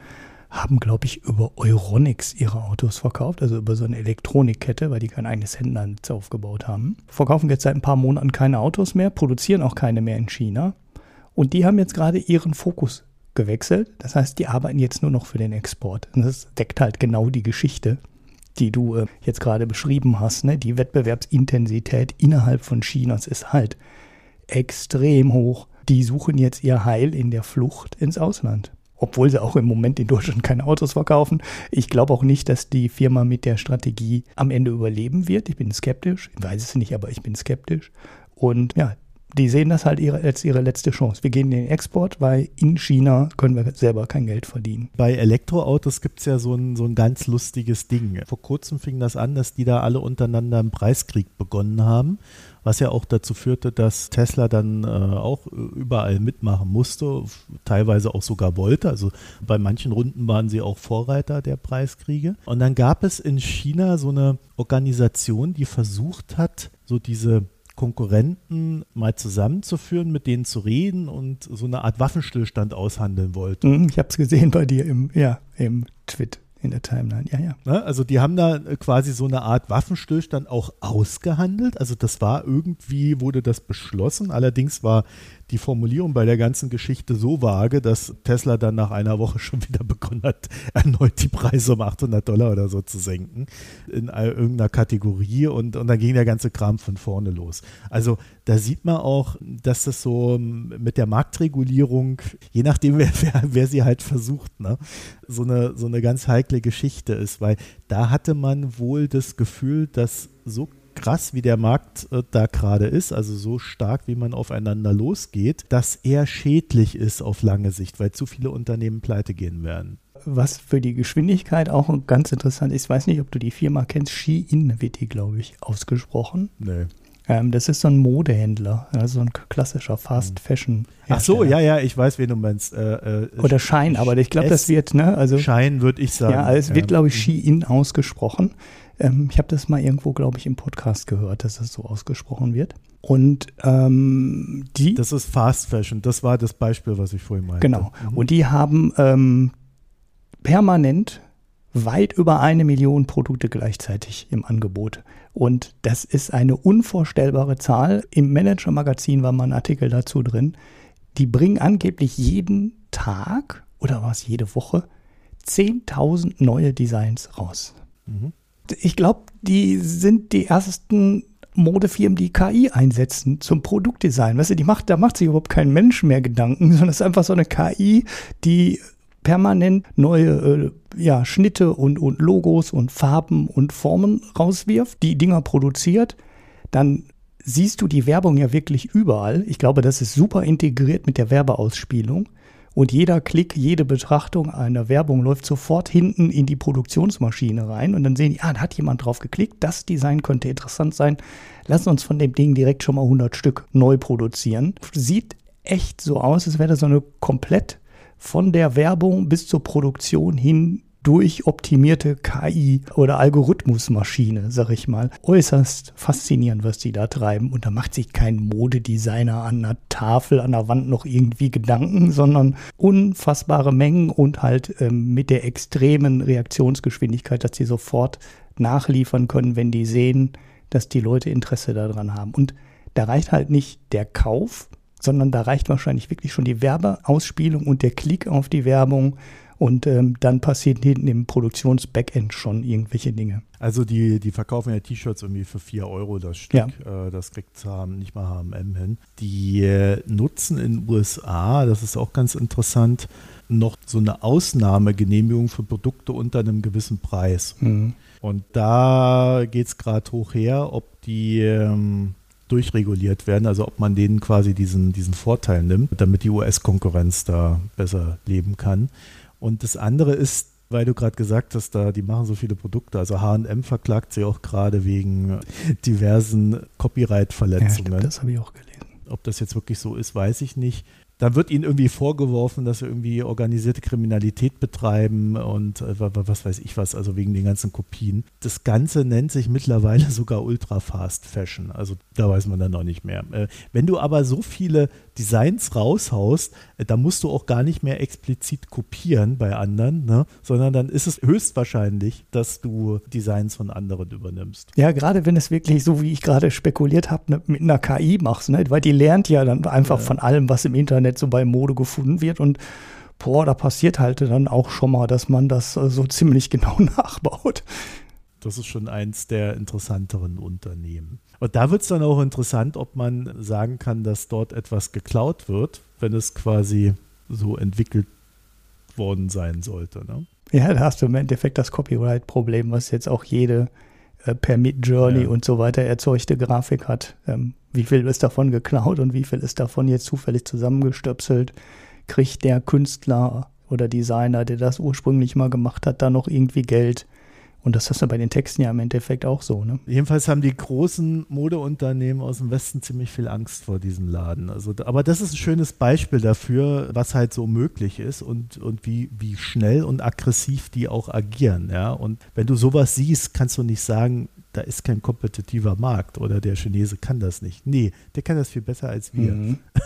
haben, glaube ich, über Euronics ihre Autos verkauft, also über so eine Elektronikkette, weil die kein eigenes Händlernetz aufgebaut haben. Verkaufen jetzt seit ein paar Monaten keine Autos mehr, produzieren auch keine mehr in China. Und die haben jetzt gerade ihren Fokus gewechselt. Das heißt, die arbeiten jetzt nur noch für den Export. Und das deckt halt genau die Geschichte, die du äh, jetzt gerade beschrieben hast, ne? die Wettbewerbsintensität innerhalb von Chinas ist halt extrem hoch. Die suchen jetzt ihr Heil in der Flucht ins Ausland. Obwohl sie auch im Moment in Deutschland keine Autos verkaufen. Ich glaube auch nicht, dass die Firma mit der Strategie am Ende überleben wird. Ich bin skeptisch. Ich weiß es nicht, aber ich bin skeptisch. Und ja, die sehen das halt ihre, als ihre letzte Chance. Wir gehen in den Export, weil in China können wir selber kein Geld verdienen. Bei Elektroautos gibt es ja so ein, so ein ganz lustiges Ding. Vor kurzem fing das an, dass die da alle untereinander einen Preiskrieg begonnen haben, was ja auch dazu führte, dass Tesla dann äh, auch überall mitmachen musste, teilweise auch sogar wollte. Also bei manchen Runden waren sie auch Vorreiter der Preiskriege. Und dann gab es in China so eine Organisation, die versucht hat, so diese Konkurrenten mal zusammenzuführen, mit denen zu reden und so eine Art Waffenstillstand aushandeln wollte. Mhm, ich habe es gesehen bei dir im, ja, im Tweet in der Timeline, ja, ja. Ne, also die haben da quasi so eine Art Waffenstillstand auch ausgehandelt. Also das war irgendwie, wurde das beschlossen. Allerdings war die Formulierung bei der ganzen Geschichte so vage, dass Tesla dann nach einer Woche schon wieder begonnen hat, erneut die Preise um 800 Dollar oder so zu senken in irgendeiner Kategorie und, und dann ging der ganze Kram von vorne los. Also da sieht man auch, dass das so mit der Marktregulierung, je nachdem, wer, wer, wer sie halt versucht, ne, so, eine, so eine ganz heikle Geschichte ist, weil da hatte man wohl das Gefühl, dass so krass, wie der Markt äh, da gerade ist, also so stark, wie man aufeinander losgeht, dass er schädlich ist auf lange Sicht, weil zu viele Unternehmen pleite gehen werden. Was für die Geschwindigkeit auch ganz interessant ist, ich weiß nicht, ob du die Firma kennst, Shein wird die, glaube ich, ausgesprochen. Nee. Ähm, das ist so ein Modehändler, also ein klassischer Fast Fashion. Ach so, ja, ja, ich weiß, wen du meinst. Äh, äh, Oder Schein, aber ich glaube, das wird, ne? Also, Schein würde ich sagen. Ja, es wird, glaube ich, Shein ausgesprochen. Ähm, ich habe das mal irgendwo, glaube ich, im Podcast gehört, dass das so ausgesprochen wird. Und ähm, die. Das ist Fast Fashion. Das war das Beispiel, was ich vorhin meinte. Genau. Mhm. Und die haben ähm, permanent weit über eine Million Produkte gleichzeitig im Angebot. Und das ist eine unvorstellbare Zahl. Im Manager-Magazin war mal ein Artikel dazu drin. Die bringen angeblich jeden Tag oder was jede Woche 10.000 neue Designs raus. Mhm. Ich glaube, die sind die ersten Modefirmen, die KI einsetzen zum Produktdesign. Weißt du, die macht, da macht sich überhaupt kein Mensch mehr Gedanken, sondern es ist einfach so eine KI, die permanent neue äh, ja, Schnitte und, und Logos und Farben und Formen rauswirft, die Dinger produziert, dann siehst du die Werbung ja wirklich überall. Ich glaube, das ist super integriert mit der Werbeausspielung. Und jeder Klick, jede Betrachtung einer Werbung läuft sofort hinten in die Produktionsmaschine rein. Und dann sehen die, ah, da hat jemand drauf geklickt, das Design könnte interessant sein. Lass uns von dem Ding direkt schon mal 100 Stück neu produzieren. Sieht echt so aus, als wäre das so eine komplett von der Werbung bis zur Produktion hin durchoptimierte KI oder Algorithmusmaschine, sag ich mal. Äußerst faszinierend, was die da treiben. Und da macht sich kein Modedesigner an einer Tafel, an der Wand noch irgendwie Gedanken, sondern unfassbare Mengen und halt ähm, mit der extremen Reaktionsgeschwindigkeit, dass die sofort nachliefern können, wenn die sehen, dass die Leute Interesse daran haben. Und da reicht halt nicht der Kauf, sondern da reicht wahrscheinlich wirklich schon die Werbeausspielung und der Klick auf die Werbung und ähm, dann passiert hinten im Produktions-Backend schon irgendwelche Dinge. Also die, die verkaufen ja T-Shirts irgendwie für 4 Euro das Stück. Ja. Äh, das kriegt HM, nicht mal HM hin. Die äh, nutzen in den USA, das ist auch ganz interessant, noch so eine Ausnahmegenehmigung für Produkte unter einem gewissen Preis. Mhm. Und da geht es gerade hoch her, ob die ähm, durchreguliert werden, also ob man denen quasi diesen, diesen Vorteil nimmt, damit die US-Konkurrenz da besser leben kann. Und das andere ist, weil du gerade gesagt hast, da die machen so viele Produkte. Also H&M verklagt sie auch gerade wegen diversen Copyright-Verletzungen. Ja, das habe ich auch gelesen. Ob das jetzt wirklich so ist, weiß ich nicht da wird ihnen irgendwie vorgeworfen, dass sie irgendwie organisierte Kriminalität betreiben und äh, was weiß ich was, also wegen den ganzen Kopien. Das Ganze nennt sich mittlerweile sogar Ultra Fast Fashion. Also da weiß man dann noch nicht mehr. Äh, wenn du aber so viele Designs raushaust, äh, da musst du auch gar nicht mehr explizit kopieren bei anderen, ne? sondern dann ist es höchstwahrscheinlich, dass du Designs von anderen übernimmst. Ja, gerade wenn es wirklich so, wie ich gerade spekuliert habe, ne, mit einer KI machst, ne? weil die lernt ja dann einfach ja. von allem, was im Internet so bei Mode gefunden wird und boah, da passiert halt dann auch schon mal, dass man das äh, so ziemlich genau nachbaut. Das ist schon eins der interessanteren Unternehmen. Und da wird es dann auch interessant, ob man sagen kann, dass dort etwas geklaut wird, wenn es quasi so entwickelt worden sein sollte. Ne? Ja, da hast du im Endeffekt das Copyright-Problem, was jetzt auch jede per Mid-Journey ja. und so weiter erzeugte Grafik hat. Ähm, wie viel ist davon geklaut und wie viel ist davon jetzt zufällig zusammengestöpselt? Kriegt der Künstler oder Designer, der das ursprünglich mal gemacht hat, da noch irgendwie Geld? Und das hast du bei den Texten ja im Endeffekt auch so. Ne? Jedenfalls haben die großen Modeunternehmen aus dem Westen ziemlich viel Angst vor diesem Laden. Also, aber das ist ein schönes Beispiel dafür, was halt so möglich ist und, und wie, wie schnell und aggressiv die auch agieren. Ja? Und wenn du sowas siehst, kannst du nicht sagen, da ist kein kompetitiver Markt oder der Chinese kann das nicht. Nee, der kann das viel besser als wir. Mhm.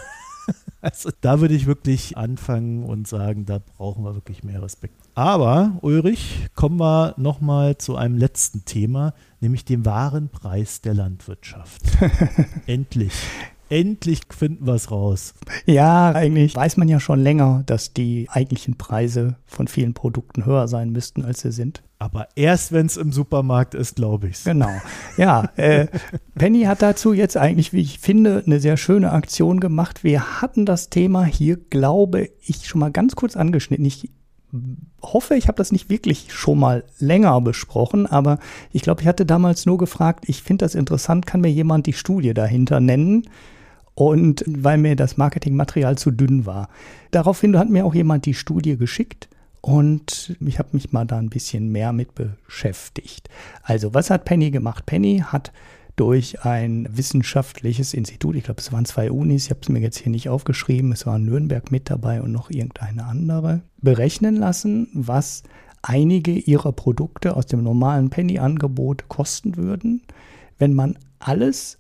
Also da würde ich wirklich anfangen und sagen, da brauchen wir wirklich mehr Respekt. Aber, Ulrich, kommen wir nochmal zu einem letzten Thema, nämlich dem wahren Preis der Landwirtschaft. Endlich. Endlich finden wir es raus. Ja, eigentlich weiß man ja schon länger, dass die eigentlichen Preise von vielen Produkten höher sein müssten, als sie sind. Aber erst wenn es im Supermarkt ist, glaube ich Genau. Ja, äh, Penny hat dazu jetzt eigentlich, wie ich finde, eine sehr schöne Aktion gemacht. Wir hatten das Thema hier, glaube ich, schon mal ganz kurz angeschnitten. Ich hoffe, ich habe das nicht wirklich schon mal länger besprochen, aber ich glaube, ich hatte damals nur gefragt, ich finde das interessant, kann mir jemand die Studie dahinter nennen? und weil mir das Marketingmaterial zu dünn war. Daraufhin hat mir auch jemand die Studie geschickt und ich habe mich mal da ein bisschen mehr mit beschäftigt. Also, was hat Penny gemacht? Penny hat durch ein wissenschaftliches Institut, ich glaube, es waren zwei Unis, ich habe es mir jetzt hier nicht aufgeschrieben, es war Nürnberg mit dabei und noch irgendeine andere, berechnen lassen, was einige ihrer Produkte aus dem normalen Penny-Angebot kosten würden, wenn man alles,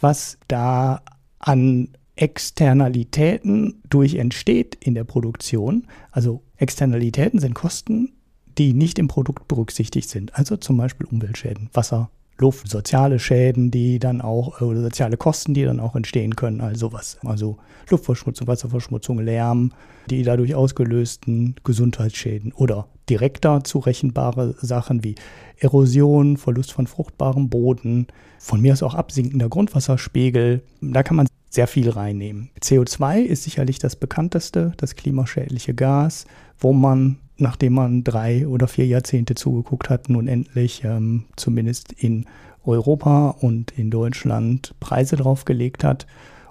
was da an Externalitäten durch entsteht in der Produktion. Also Externalitäten sind Kosten, die nicht im Produkt berücksichtigt sind. Also zum Beispiel Umweltschäden, Wasser, Luft, soziale Schäden, die dann auch, oder soziale Kosten, die dann auch entstehen können, also was. Also Luftverschmutzung, Wasserverschmutzung, Lärm, die dadurch ausgelösten Gesundheitsschäden oder direkter zurechenbare Sachen wie Erosion, Verlust von fruchtbarem Boden, von mir aus auch absinkender Grundwasserspiegel. Da kann man sehr viel reinnehmen. CO2 ist sicherlich das bekannteste, das klimaschädliche Gas, wo man, nachdem man drei oder vier Jahrzehnte zugeguckt hat, nun endlich ähm, zumindest in Europa und in Deutschland Preise draufgelegt hat,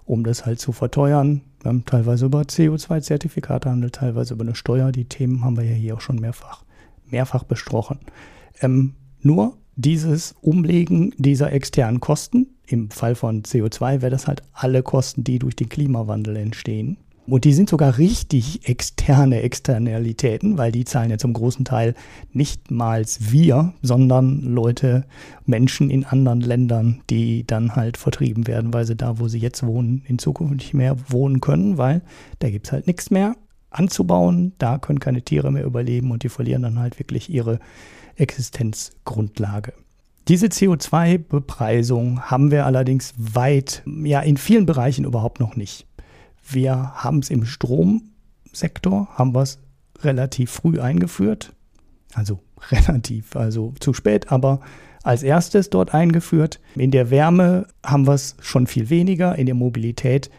um das halt zu verteuern. Haben teilweise über CO2-Zertifikate handelt, teilweise über eine Steuer. Die Themen haben wir ja hier auch schon mehrfach, mehrfach besprochen. Ähm, nur dieses Umlegen dieser externen Kosten, im Fall von CO2 wäre das halt alle Kosten, die durch den Klimawandel entstehen, und die sind sogar richtig externe Externalitäten, weil die zahlen ja zum großen Teil nicht mal wir, sondern Leute, Menschen in anderen Ländern, die dann halt vertrieben werden, weil sie da, wo sie jetzt wohnen, in Zukunft nicht mehr wohnen können, weil da gibt es halt nichts mehr anzubauen, da können keine Tiere mehr überleben und die verlieren dann halt wirklich ihre Existenzgrundlage. Diese CO2-Bepreisung haben wir allerdings weit, ja, in vielen Bereichen überhaupt noch nicht. Wir haben es im Stromsektor, haben wir es relativ früh eingeführt. Also relativ, also zu spät, aber als erstes dort eingeführt. In der Wärme haben wir es schon viel weniger, in der Mobilität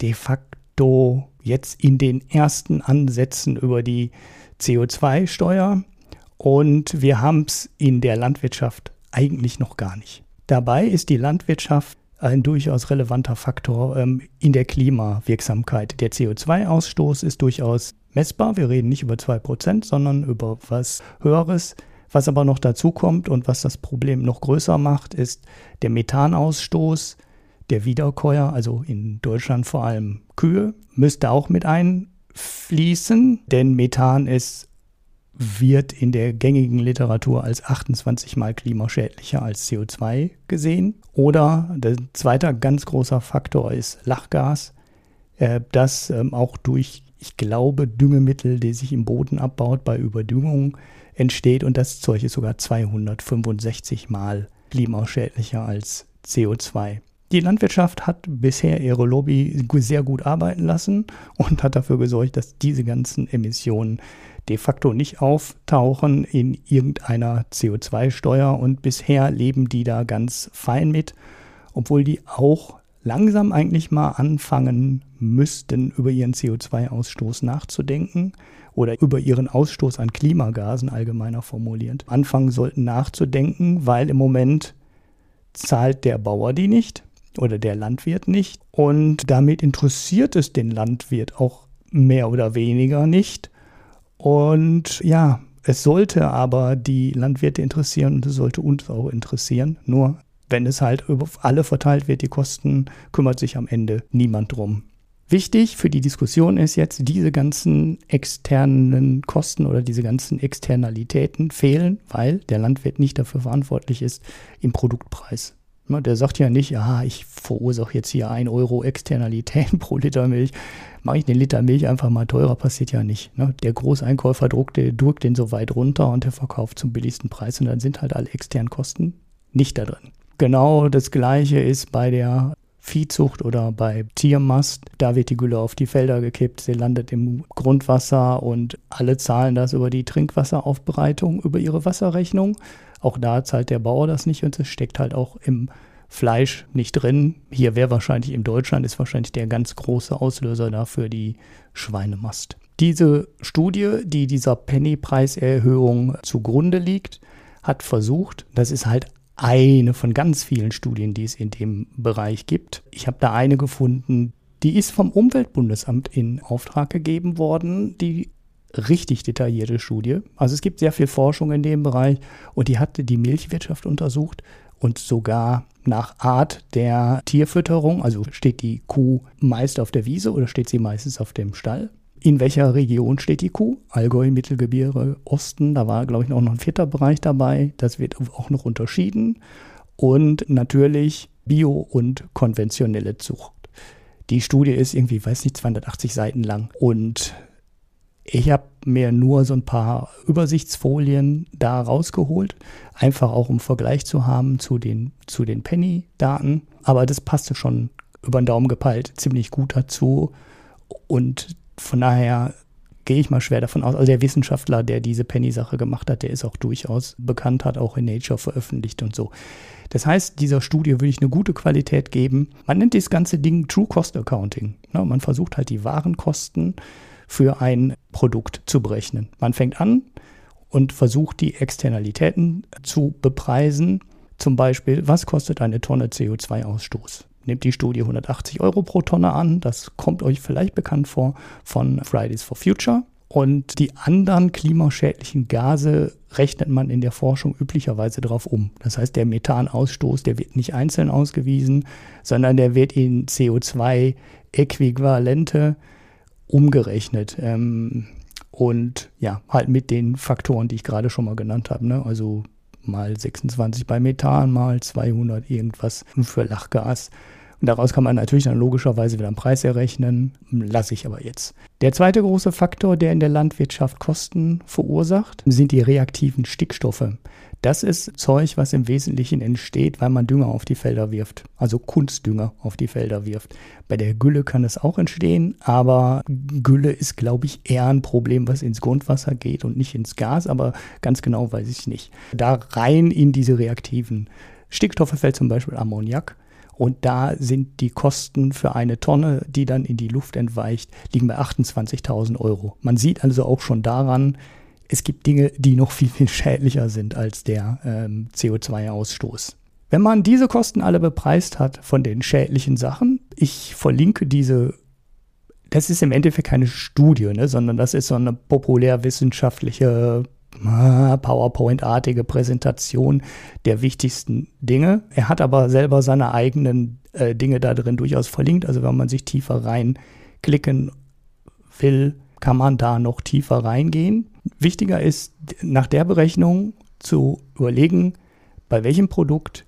de facto jetzt in den ersten Ansätzen über die CO2-Steuer und wir haben es in der Landwirtschaft eigentlich noch gar nicht. Dabei ist die Landwirtschaft ein durchaus relevanter Faktor ähm, in der Klimawirksamkeit. Der CO2-Ausstoß ist durchaus messbar. Wir reden nicht über 2%, sondern über was Höheres. Was aber noch dazu kommt und was das Problem noch größer macht, ist der Methanausstoß der Wiederkäuer, also in Deutschland vor allem Kühe, müsste auch mit einfließen, denn Methan ist wird in der gängigen Literatur als 28 mal klimaschädlicher als CO2 gesehen. Oder der zweite ganz großer Faktor ist Lachgas, äh, das ähm, auch durch, ich glaube, Düngemittel, die sich im Boden abbaut, bei Überdüngung entsteht. Und das Zeug ist sogar 265 mal klimaschädlicher als CO2. Die Landwirtschaft hat bisher ihre Lobby sehr gut arbeiten lassen und hat dafür gesorgt, dass diese ganzen Emissionen de facto nicht auftauchen in irgendeiner CO2-Steuer und bisher leben die da ganz fein mit, obwohl die auch langsam eigentlich mal anfangen müssten, über ihren CO2-Ausstoß nachzudenken oder über ihren Ausstoß an Klimagasen allgemeiner formuliert. Anfangen sollten nachzudenken, weil im Moment zahlt der Bauer die nicht oder der Landwirt nicht und damit interessiert es den Landwirt auch mehr oder weniger nicht und ja, es sollte aber die Landwirte interessieren und es sollte uns auch interessieren. Nur wenn es halt über alle verteilt wird, die Kosten, kümmert sich am Ende niemand drum. Wichtig für die Diskussion ist jetzt, diese ganzen externen Kosten oder diese ganzen Externalitäten fehlen, weil der Landwirt nicht dafür verantwortlich ist im Produktpreis. Ne, der sagt ja nicht, ja, ich verursache jetzt hier 1 Euro Externalitäten pro Liter Milch. Mache ich den Liter Milch einfach mal teurer, passiert ja nicht. Ne? Der Großeinkäufer druckt, den so weit runter und der verkauft zum billigsten Preis und dann sind halt alle externen Kosten nicht da drin. Genau das gleiche ist bei der Viehzucht oder bei Tiermast. Da wird die Gülle auf die Felder gekippt, sie landet im Grundwasser und alle zahlen das über die Trinkwasseraufbereitung, über ihre Wasserrechnung. Auch da zahlt der Bauer das nicht und es steckt halt auch im Fleisch nicht drin. Hier wäre wahrscheinlich in Deutschland ist wahrscheinlich der ganz große Auslöser dafür die Schweinemast. Diese Studie, die dieser Penny-Preiserhöhung zugrunde liegt, hat versucht, das ist halt eine von ganz vielen Studien, die es in dem Bereich gibt. Ich habe da eine gefunden, die ist vom Umweltbundesamt in Auftrag gegeben worden, die richtig detaillierte Studie. Also es gibt sehr viel Forschung in dem Bereich und die hatte die Milchwirtschaft untersucht und sogar nach Art der Tierfütterung, also steht die Kuh meist auf der Wiese oder steht sie meistens auf dem Stall? In welcher Region steht die Kuh? Allgäu, Mittelgebirge, Osten, da war, glaube ich, auch noch ein vierter Bereich dabei. Das wird auch noch unterschieden. Und natürlich Bio- und konventionelle Zucht. Die Studie ist irgendwie, weiß nicht, 280 Seiten lang. Und ich habe mir nur so ein paar Übersichtsfolien da rausgeholt, einfach auch um Vergleich zu haben zu den, zu den Penny-Daten. Aber das passte schon über den Daumen gepeilt ziemlich gut dazu. Und von daher gehe ich mal schwer davon aus. Also der Wissenschaftler, der diese Penny-Sache gemacht hat, der ist auch durchaus bekannt, hat auch in Nature veröffentlicht und so. Das heißt, dieser Studie würde ich eine gute Qualität geben. Man nennt das ganze Ding True Cost Accounting. Ne, man versucht halt die Warenkosten für ein Produkt zu berechnen. Man fängt an und versucht die Externalitäten zu bepreisen. Zum Beispiel, was kostet eine Tonne CO2-Ausstoß? Nehmt die Studie 180 Euro pro Tonne an. Das kommt euch vielleicht bekannt vor von Fridays for Future. Und die anderen klimaschädlichen Gase rechnet man in der Forschung üblicherweise darauf um. Das heißt, der Methanausstoß, der wird nicht einzeln ausgewiesen, sondern der wird in CO2-Äquivalente umgerechnet. Ähm, und ja, halt mit den Faktoren, die ich gerade schon mal genannt habe. Ne? Also mal 26 bei Methan, mal 200 irgendwas für Lachgas. Und daraus kann man natürlich dann logischerweise wieder einen Preis errechnen, lasse ich aber jetzt. Der zweite große Faktor, der in der Landwirtschaft Kosten verursacht, sind die reaktiven Stickstoffe. Das ist Zeug, was im Wesentlichen entsteht, weil man Dünger auf die Felder wirft, also Kunstdünger auf die Felder wirft. Bei der Gülle kann es auch entstehen, aber Gülle ist, glaube ich, eher ein Problem, was ins Grundwasser geht und nicht ins Gas, aber ganz genau weiß ich nicht. Da rein in diese reaktiven Stickstoffe fällt zum Beispiel Ammoniak. Und da sind die Kosten für eine Tonne, die dann in die Luft entweicht, liegen bei 28.000 Euro. Man sieht also auch schon daran, es gibt Dinge, die noch viel, viel schädlicher sind als der ähm, CO2-Ausstoß. Wenn man diese Kosten alle bepreist hat von den schädlichen Sachen, ich verlinke diese, das ist im Endeffekt keine Studie, ne, sondern das ist so eine populärwissenschaftliche PowerPoint-artige Präsentation der wichtigsten Dinge. Er hat aber selber seine eigenen äh, Dinge da drin durchaus verlinkt. Also wenn man sich tiefer reinklicken will, kann man da noch tiefer reingehen. Wichtiger ist nach der Berechnung zu überlegen, bei welchem Produkt,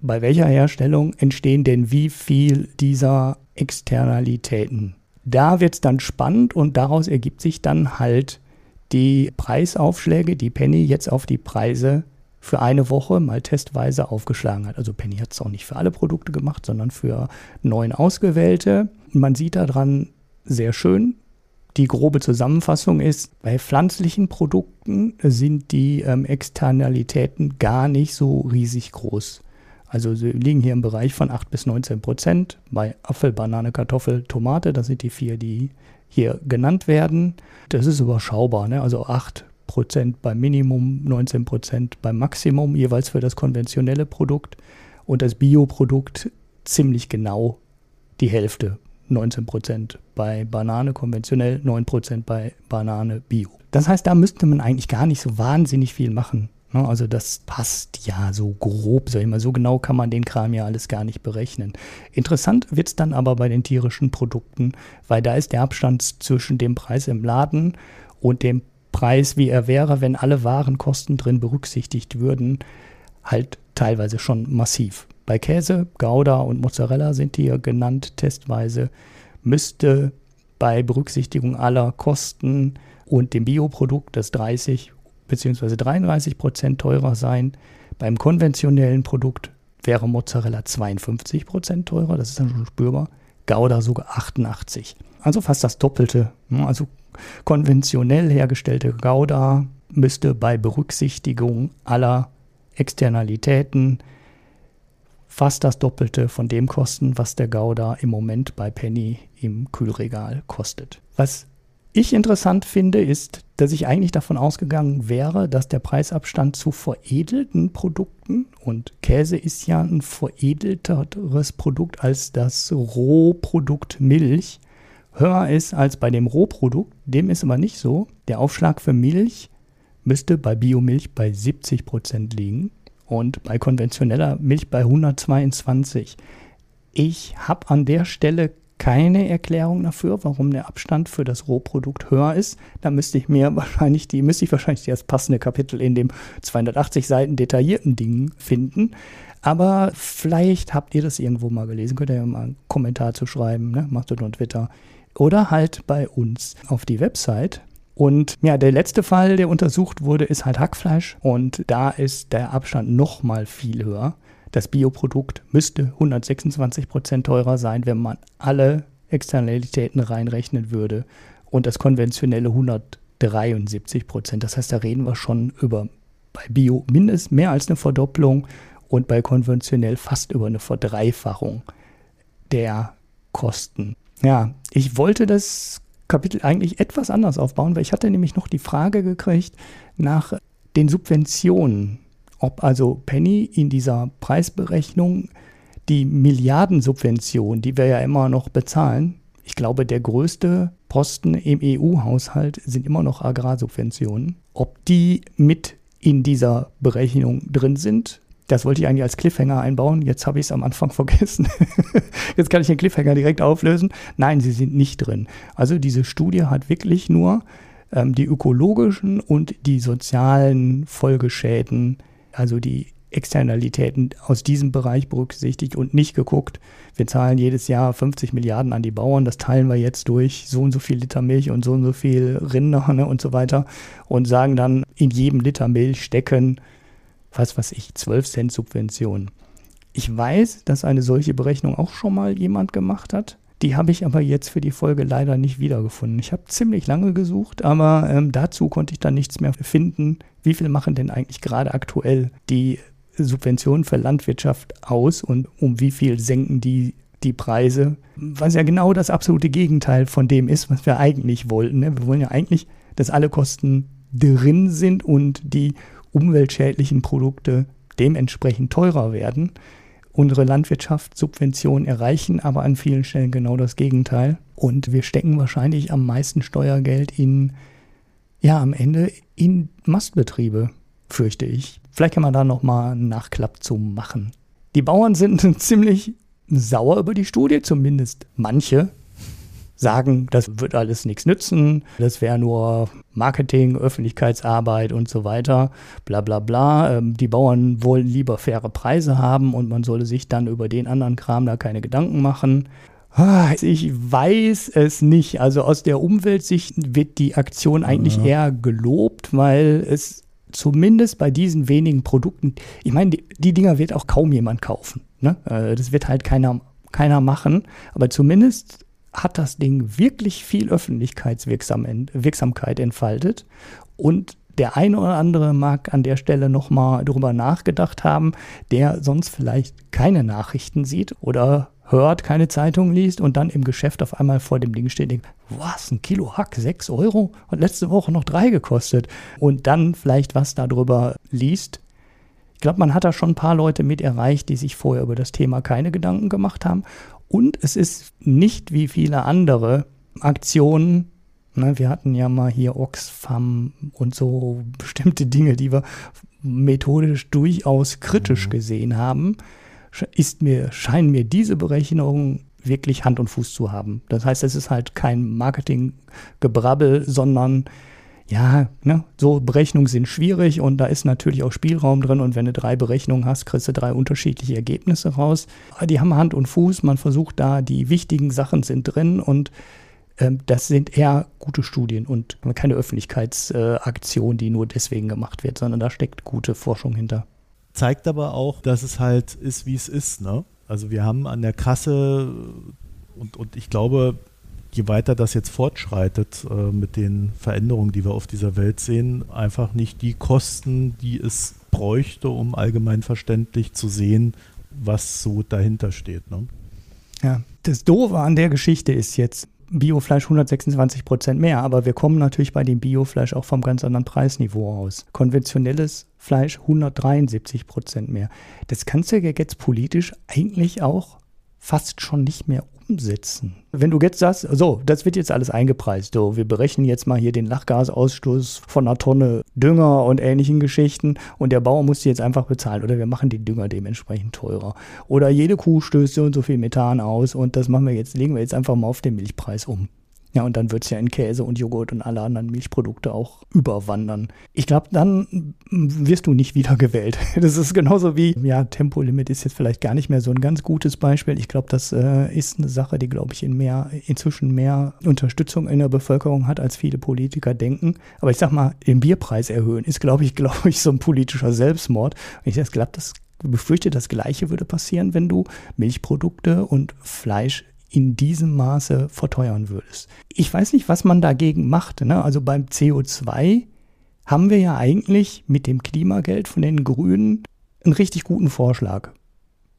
bei welcher Herstellung entstehen denn wie viel dieser Externalitäten. Da wird es dann spannend und daraus ergibt sich dann halt die Preisaufschläge, die Penny jetzt auf die Preise für eine Woche mal testweise aufgeschlagen hat. Also Penny hat es auch nicht für alle Produkte gemacht, sondern für neun ausgewählte. Man sieht daran sehr schön, die grobe Zusammenfassung ist, bei pflanzlichen Produkten sind die ähm, Externalitäten gar nicht so riesig groß. Also sie liegen hier im Bereich von 8 bis 19 Prozent. Bei Apfel, Banane, Kartoffel, Tomate, das sind die vier, die hier genannt werden. Das ist überschaubar, ne? also 8 Prozent beim Minimum, 19 Prozent beim Maximum, jeweils für das konventionelle Produkt. Und das Bioprodukt ziemlich genau die Hälfte, 19 Prozent bei Banane konventionell, 9 Prozent bei Banane Bio. Das heißt, da müsste man eigentlich gar nicht so wahnsinnig viel machen. Ne? Also das passt ja so grob, sag ich mal. So genau kann man den Kram ja alles gar nicht berechnen. Interessant wird es dann aber bei den tierischen Produkten, weil da ist der Abstand zwischen dem Preis im Laden und dem Preis, wie er wäre, wenn alle Warenkosten drin berücksichtigt würden, halt teilweise schon massiv. Bei Käse, Gouda und Mozzarella sind hier genannt testweise, müsste bei Berücksichtigung aller Kosten und dem Bioprodukt das 30 bzw. 33 Prozent teurer sein. Beim konventionellen Produkt wäre Mozzarella 52 Prozent teurer, das ist dann schon spürbar. Gouda sogar 88. Also fast das Doppelte. Also konventionell hergestellte Gouda müsste bei Berücksichtigung aller Externalitäten fast das Doppelte von dem kosten, was der Gouda im Moment bei Penny im Kühlregal kostet. Was ich interessant finde, ist, dass ich eigentlich davon ausgegangen wäre, dass der Preisabstand zu veredelten Produkten und Käse ist ja ein veredelteres Produkt als das Rohprodukt Milch höher ist als bei dem Rohprodukt. Dem ist aber nicht so. Der Aufschlag für Milch müsste bei Biomilch bei 70 Prozent liegen und bei konventioneller Milch bei 122. Ich habe an der Stelle keine Erklärung dafür, warum der Abstand für das Rohprodukt höher ist. Da müsste ich mir wahrscheinlich die, müsste ich wahrscheinlich das passende Kapitel in dem 280 Seiten detaillierten Ding finden. Aber vielleicht habt ihr das irgendwo mal gelesen. Könnt ihr ja mal einen Kommentar zu schreiben, ne? Macht und Twitter. Oder halt bei uns auf die Website. Und ja, der letzte Fall, der untersucht wurde, ist halt Hackfleisch. Und da ist der Abstand noch mal viel höher. Das Bioprodukt müsste 126 Prozent teurer sein, wenn man alle Externalitäten reinrechnen würde. und das konventionelle 173 Prozent. Das heißt, da reden wir schon über bei Bio mindestens mehr als eine Verdopplung und bei konventionell fast über eine Verdreifachung der Kosten. Ja, ich wollte das Kapitel eigentlich etwas anders aufbauen, weil ich hatte nämlich noch die Frage gekriegt nach den Subventionen, ob also Penny in dieser Preisberechnung die Milliardensubvention, die wir ja immer noch bezahlen, ich glaube, der größte Posten im EU-Haushalt sind immer noch Agrarsubventionen. Ob die mit in dieser Berechnung drin sind, das wollte ich eigentlich als Cliffhanger einbauen. Jetzt habe ich es am Anfang vergessen. Jetzt kann ich den Cliffhanger direkt auflösen. Nein, sie sind nicht drin. Also diese Studie hat wirklich nur ähm, die ökologischen und die sozialen Folgeschäden, also die Externalitäten aus diesem Bereich berücksichtigt und nicht geguckt, wir zahlen jedes Jahr 50 Milliarden an die Bauern, das teilen wir jetzt durch so und so viel Liter Milch und so und so viel Rinder ne, und so weiter und sagen dann, in jedem Liter Milch stecken, was weiß ich, 12 Cent Subventionen. Ich weiß, dass eine solche Berechnung auch schon mal jemand gemacht hat. Die habe ich aber jetzt für die Folge leider nicht wiedergefunden. Ich habe ziemlich lange gesucht, aber ähm, dazu konnte ich dann nichts mehr finden. Wie viel machen denn eigentlich gerade aktuell die Subventionen für Landwirtschaft aus und um wie viel senken die die Preise? Was ja genau das absolute Gegenteil von dem ist, was wir eigentlich wollten. Ne? Wir wollen ja eigentlich, dass alle Kosten drin sind und die umweltschädlichen Produkte dementsprechend teurer werden unsere Landwirtschaftssubventionen erreichen aber an vielen Stellen genau das Gegenteil. Und wir stecken wahrscheinlich am meisten Steuergeld in, ja, am Ende in Mastbetriebe, fürchte ich. Vielleicht kann man da nochmal einen Nachklapp zu machen. Die Bauern sind ziemlich sauer über die Studie, zumindest manche sagen, das wird alles nichts nützen, das wäre nur Marketing, Öffentlichkeitsarbeit und so weiter, bla bla bla. Ähm, die Bauern wollen lieber faire Preise haben und man solle sich dann über den anderen Kram da keine Gedanken machen. Ah, ich weiß es nicht. Also aus der Umweltsicht wird die Aktion eigentlich ja. eher gelobt, weil es zumindest bei diesen wenigen Produkten, ich meine, die, die Dinger wird auch kaum jemand kaufen. Ne? Äh, das wird halt keiner, keiner machen. Aber zumindest hat das Ding wirklich viel Öffentlichkeitswirksamkeit entfaltet und der eine oder andere mag an der Stelle nochmal drüber nachgedacht haben, der sonst vielleicht keine Nachrichten sieht oder hört, keine Zeitung liest und dann im Geschäft auf einmal vor dem Ding steht und denkt, was, ein Kilo Hack, 6 Euro? Hat letzte Woche noch 3 gekostet. Und dann vielleicht was darüber liest. Ich glaube, man hat da schon ein paar Leute mit erreicht, die sich vorher über das Thema keine Gedanken gemacht haben. Und es ist nicht wie viele andere Aktionen, ne, wir hatten ja mal hier Oxfam und so bestimmte Dinge, die wir methodisch durchaus kritisch mhm. gesehen haben, ist mir, scheinen mir diese Berechnungen wirklich Hand und Fuß zu haben. Das heißt, es ist halt kein Marketinggebrabbel, sondern ja, ne, so Berechnungen sind schwierig und da ist natürlich auch Spielraum drin und wenn du drei Berechnungen hast, kriegst du drei unterschiedliche Ergebnisse raus. Die haben Hand und Fuß, man versucht da, die wichtigen Sachen sind drin und ähm, das sind eher gute Studien und keine Öffentlichkeitsaktion, äh, die nur deswegen gemacht wird, sondern da steckt gute Forschung hinter. Zeigt aber auch, dass es halt ist, wie es ist, ne? Also wir haben an der Kasse und, und ich glaube, je weiter das jetzt fortschreitet äh, mit den Veränderungen, die wir auf dieser Welt sehen, einfach nicht die Kosten, die es bräuchte, um allgemein verständlich zu sehen, was so dahinter steht. Ne? Ja, das Doofe an der Geschichte ist jetzt, Biofleisch 126 Prozent mehr, aber wir kommen natürlich bei dem Biofleisch auch vom ganz anderen Preisniveau aus. Konventionelles Fleisch 173 Prozent mehr. Das kannst du ja jetzt politisch eigentlich auch fast schon nicht mehr umsetzen. Wenn du jetzt sagst, so, das wird jetzt alles eingepreist, so, wir berechnen jetzt mal hier den Lachgasausstoß von einer Tonne Dünger und ähnlichen Geschichten und der Bauer muss die jetzt einfach bezahlen oder wir machen den Dünger dementsprechend teurer. Oder jede Kuh stößt so und so viel Methan aus und das machen wir jetzt, legen wir jetzt einfach mal auf den Milchpreis um. Ja, und dann wird es ja in Käse und Joghurt und alle anderen Milchprodukte auch überwandern. Ich glaube, dann wirst du nicht wiedergewählt. Das ist genauso wie, ja, Tempolimit ist jetzt vielleicht gar nicht mehr so ein ganz gutes Beispiel. Ich glaube, das äh, ist eine Sache, die, glaube ich, in mehr, inzwischen mehr Unterstützung in der Bevölkerung hat, als viele Politiker denken. Aber ich sag mal, den Bierpreis erhöhen ist, glaube ich, glaube ich, so ein politischer Selbstmord. Ich glaube, das befürchte, das Gleiche würde passieren, wenn du Milchprodukte und Fleisch in diesem Maße verteuern würdest. Ich weiß nicht, was man dagegen macht. Ne? Also beim CO2 haben wir ja eigentlich mit dem Klimageld von den Grünen einen richtig guten Vorschlag.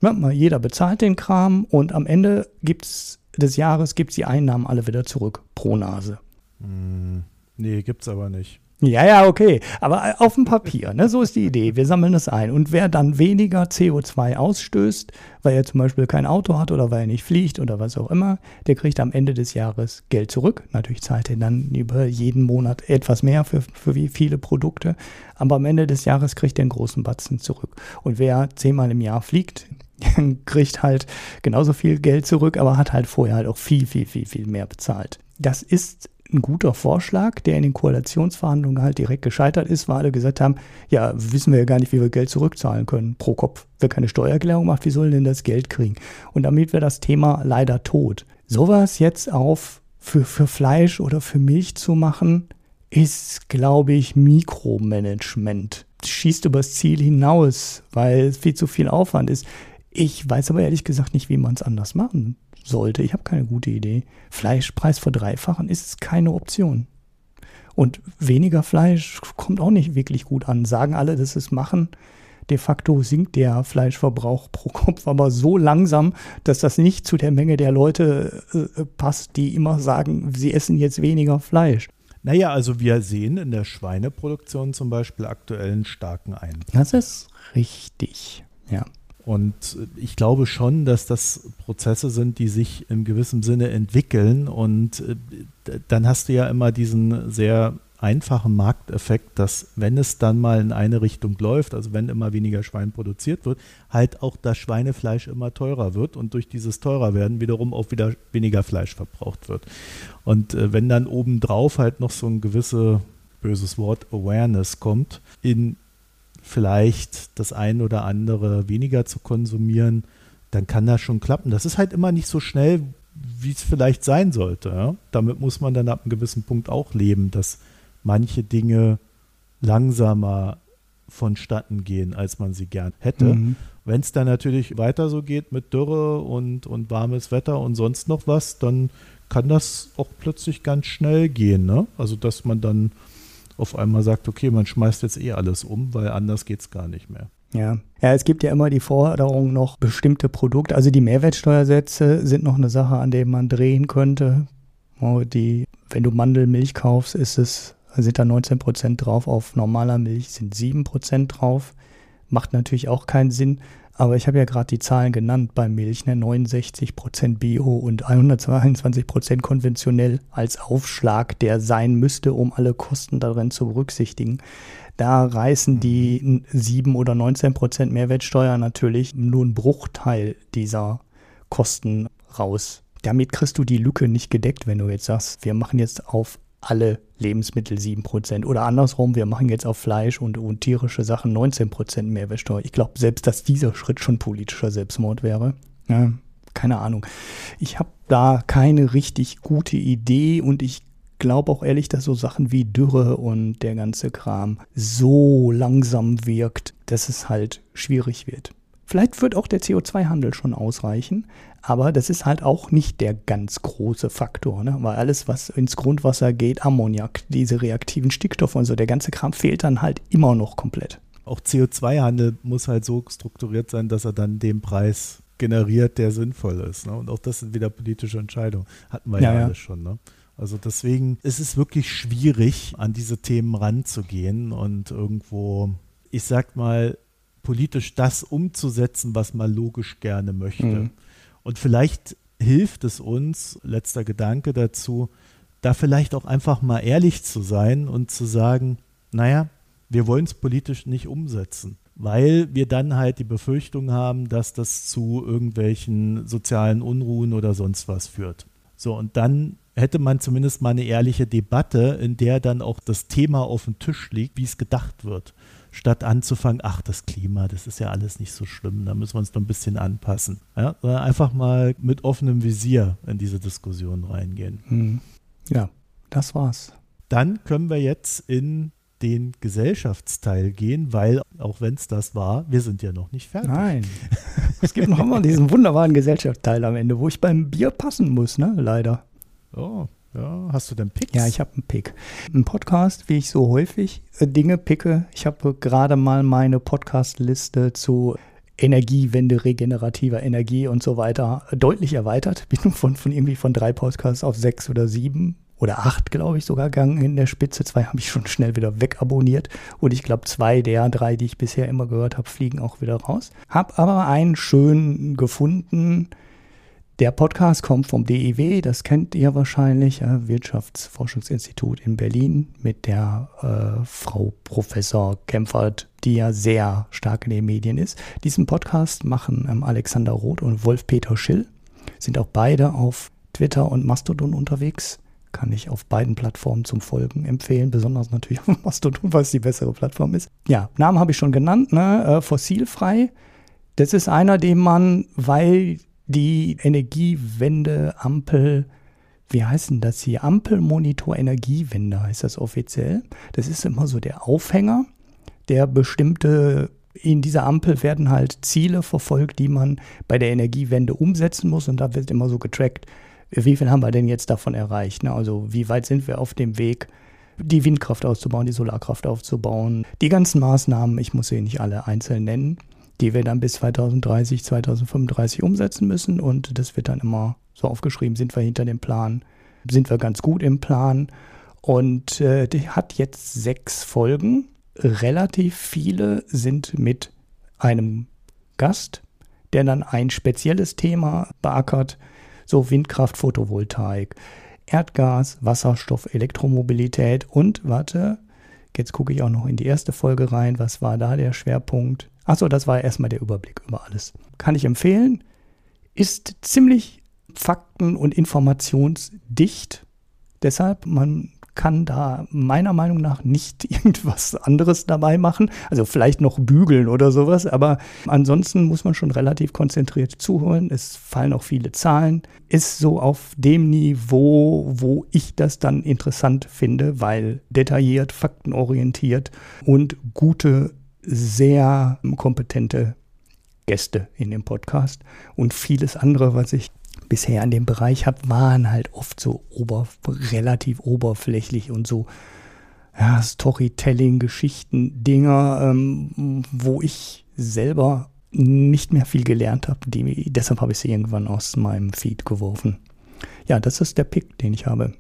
Ja, jeder bezahlt den Kram und am Ende gibt's des Jahres gibt es die Einnahmen alle wieder zurück pro Nase. Hm, nee, gibt's aber nicht. Ja, ja, okay. Aber auf dem Papier, ne? so ist die Idee. Wir sammeln es ein. Und wer dann weniger CO2 ausstößt, weil er zum Beispiel kein Auto hat oder weil er nicht fliegt oder was auch immer, der kriegt am Ende des Jahres Geld zurück. Natürlich zahlt er dann über jeden Monat etwas mehr für, für viele Produkte. Aber am Ende des Jahres kriegt er einen großen Batzen zurück. Und wer zehnmal im Jahr fliegt, kriegt halt genauso viel Geld zurück, aber hat halt vorher halt auch viel, viel, viel, viel mehr bezahlt. Das ist ein guter Vorschlag, der in den Koalitionsverhandlungen halt direkt gescheitert ist, weil alle gesagt haben, ja, wissen wir ja gar nicht, wie wir Geld zurückzahlen können pro Kopf. Wer keine Steuererklärung macht, wie soll denn das Geld kriegen? Und damit wäre das Thema leider tot. Sowas jetzt auf für, für Fleisch oder für Milch zu machen, ist, glaube ich, Mikromanagement. Schießt übers Ziel hinaus, weil es viel zu viel Aufwand ist. Ich weiß aber ehrlich gesagt nicht, wie man es anders machen sollte. Ich habe keine gute Idee. Fleischpreis verdreifachen ist keine Option. Und weniger Fleisch kommt auch nicht wirklich gut an. Sagen alle, dass es machen. De facto sinkt der Fleischverbrauch pro Kopf aber so langsam, dass das nicht zu der Menge der Leute äh, passt, die immer sagen, sie essen jetzt weniger Fleisch. Naja, also wir sehen in der Schweineproduktion zum Beispiel aktuell einen starken Einbruch. Das ist richtig, ja. Und ich glaube schon, dass das Prozesse sind, die sich im gewissen Sinne entwickeln. Und äh, dann hast du ja immer diesen sehr einfachen Markteffekt, dass wenn es dann mal in eine Richtung läuft, also wenn immer weniger Schwein produziert wird, halt auch das Schweinefleisch immer teurer wird und durch dieses teurer werden wiederum auch wieder weniger Fleisch verbraucht wird. Und äh, wenn dann obendrauf halt noch so ein gewisse böses Wort Awareness kommt in vielleicht das ein oder andere weniger zu konsumieren, dann kann das schon klappen. Das ist halt immer nicht so schnell, wie es vielleicht sein sollte. Ja? Damit muss man dann ab einem gewissen Punkt auch leben, dass manche Dinge langsamer vonstatten gehen, als man sie gern hätte. Mhm. Wenn es dann natürlich weiter so geht mit Dürre und, und warmes Wetter und sonst noch was, dann kann das auch plötzlich ganz schnell gehen. Ne? Also dass man dann auf einmal sagt, okay, man schmeißt jetzt eh alles um, weil anders geht es gar nicht mehr. Ja. ja, es gibt ja immer die Forderung noch bestimmte Produkte. Also die Mehrwertsteuersätze sind noch eine Sache, an der man drehen könnte. Oh, die, wenn du Mandelmilch kaufst, ist es, sind da 19 Prozent drauf. Auf normaler Milch sind 7 Prozent drauf. Macht natürlich auch keinen Sinn. Aber ich habe ja gerade die Zahlen genannt bei Milch, ne? 69 Prozent Bio und 122 Prozent konventionell als Aufschlag, der sein müsste, um alle Kosten darin zu berücksichtigen. Da reißen die 7 oder 19 Prozent Mehrwertsteuer natürlich nur einen Bruchteil dieser Kosten raus. Damit kriegst du die Lücke nicht gedeckt, wenn du jetzt sagst, wir machen jetzt auf alle Lebensmittel 7%. Oder andersrum, wir machen jetzt auf Fleisch und, und tierische Sachen 19% Mehrwertsteuer. Ich glaube selbst, dass dieser Schritt schon politischer Selbstmord wäre. Ja, keine Ahnung. Ich habe da keine richtig gute Idee und ich glaube auch ehrlich, dass so Sachen wie Dürre und der ganze Kram so langsam wirkt, dass es halt schwierig wird. Vielleicht wird auch der CO2-Handel schon ausreichen, aber das ist halt auch nicht der ganz große Faktor, ne? weil alles, was ins Grundwasser geht, Ammoniak, diese reaktiven Stickstoffe und so, der ganze Kram fehlt dann halt immer noch komplett. Auch CO2-Handel muss halt so strukturiert sein, dass er dann den Preis generiert, der sinnvoll ist. Ne? Und auch das sind wieder politische Entscheidungen. Hatten wir ja, ja alles schon. Ne? Also deswegen ist es wirklich schwierig, an diese Themen ranzugehen und irgendwo, ich sag mal, politisch das umzusetzen, was man logisch gerne möchte. Mhm. Und vielleicht hilft es uns, letzter Gedanke dazu, da vielleicht auch einfach mal ehrlich zu sein und zu sagen, naja, wir wollen es politisch nicht umsetzen, weil wir dann halt die Befürchtung haben, dass das zu irgendwelchen sozialen Unruhen oder sonst was führt. So, und dann hätte man zumindest mal eine ehrliche Debatte, in der dann auch das Thema auf dem Tisch liegt, wie es gedacht wird statt anzufangen, ach, das Klima, das ist ja alles nicht so schlimm, da müssen wir uns noch ein bisschen anpassen. Ja, einfach mal mit offenem Visier in diese Diskussion reingehen. Hm. Ja, das war's. Dann können wir jetzt in den Gesellschaftsteil gehen, weil, auch wenn es das war, wir sind ja noch nicht fertig. Nein. Es gibt noch immer diesen wunderbaren Gesellschaftsteil am Ende, wo ich beim Bier passen muss, ne? Leider. Oh, ja. Hast du denn Picks? Ja, ich habe einen Pick. Ein Podcast, wie ich so häufig äh, Dinge picke. Ich habe gerade mal meine Podcast-Liste zu Energiewende, regenerativer Energie und so weiter deutlich erweitert. Bin von, von irgendwie von drei Podcasts auf sechs oder sieben oder acht, glaube ich, sogar gegangen in der Spitze. Zwei habe ich schon schnell wieder wegabonniert. Und ich glaube, zwei der drei, die ich bisher immer gehört habe, fliegen auch wieder raus. Hab aber einen schön gefunden. Der Podcast kommt vom DIW, das kennt ihr wahrscheinlich, Wirtschaftsforschungsinstitut in Berlin mit der äh, Frau Professor Kempfert, die ja sehr stark in den Medien ist. Diesen Podcast machen ähm, Alexander Roth und Wolf-Peter Schill, sind auch beide auf Twitter und Mastodon unterwegs kann ich auf beiden Plattformen zum Folgen empfehlen, besonders natürlich auf Mastodon, weil es die bessere Plattform ist. Ja, Namen habe ich schon genannt, ne? Äh, fossilfrei. Das ist einer, den man, weil die Energiewende, Ampel, wie heißt denn das hier? Ampelmonitor Energiewende heißt das offiziell. Das ist immer so der Aufhänger, der bestimmte in dieser Ampel werden halt Ziele verfolgt, die man bei der Energiewende umsetzen muss und da wird immer so getrackt, wie viel haben wir denn jetzt davon erreicht? Ne? Also wie weit sind wir auf dem Weg, die Windkraft auszubauen, die Solarkraft aufzubauen, die ganzen Maßnahmen, ich muss sie nicht alle einzeln nennen, die wir dann bis 2030, 2035 umsetzen müssen. Und das wird dann immer so aufgeschrieben, sind wir hinter dem Plan, sind wir ganz gut im Plan. Und äh, die hat jetzt sechs Folgen, relativ viele sind mit einem Gast, der dann ein spezielles Thema beackert, so Windkraft, Photovoltaik, Erdgas, Wasserstoff, Elektromobilität. Und warte, jetzt gucke ich auch noch in die erste Folge rein, was war da der Schwerpunkt? Achso, das war erstmal der Überblick über alles. Kann ich empfehlen, ist ziemlich fakten- und informationsdicht. Deshalb, man kann da meiner Meinung nach nicht irgendwas anderes dabei machen. Also vielleicht noch bügeln oder sowas, aber ansonsten muss man schon relativ konzentriert zuhören. Es fallen auch viele Zahlen. Ist so auf dem Niveau, wo ich das dann interessant finde, weil detailliert, faktenorientiert und gute, sehr kompetente Gäste in dem Podcast und vieles andere, was ich bisher in dem Bereich habe, waren halt oft so ober, relativ oberflächlich und so ja, Storytelling-Geschichten, Dinger, ähm, wo ich selber nicht mehr viel gelernt habe. Deshalb habe ich sie irgendwann aus meinem Feed geworfen. Ja, das ist der Pick, den ich habe.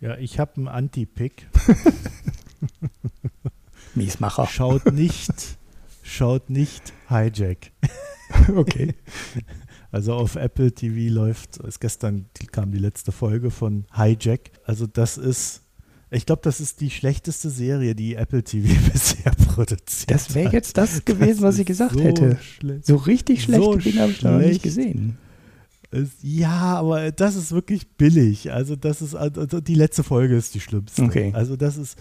Ja, ich habe einen Anti-Pick. Miesmacher. Schaut nicht, schaut nicht Hijack. okay. Also auf Apple TV läuft, ist gestern kam die letzte Folge von Hijack. Also das ist, ich glaube, das ist die schlechteste Serie, die Apple TV bisher produziert Das wäre jetzt das gewesen, das was ich gesagt so hätte. Schlecht. So richtig schlechte so Dinge habe ich noch nicht gesehen. Ja, aber das ist wirklich billig. Also das ist also die letzte Folge ist die schlimmste. Okay. Also das ist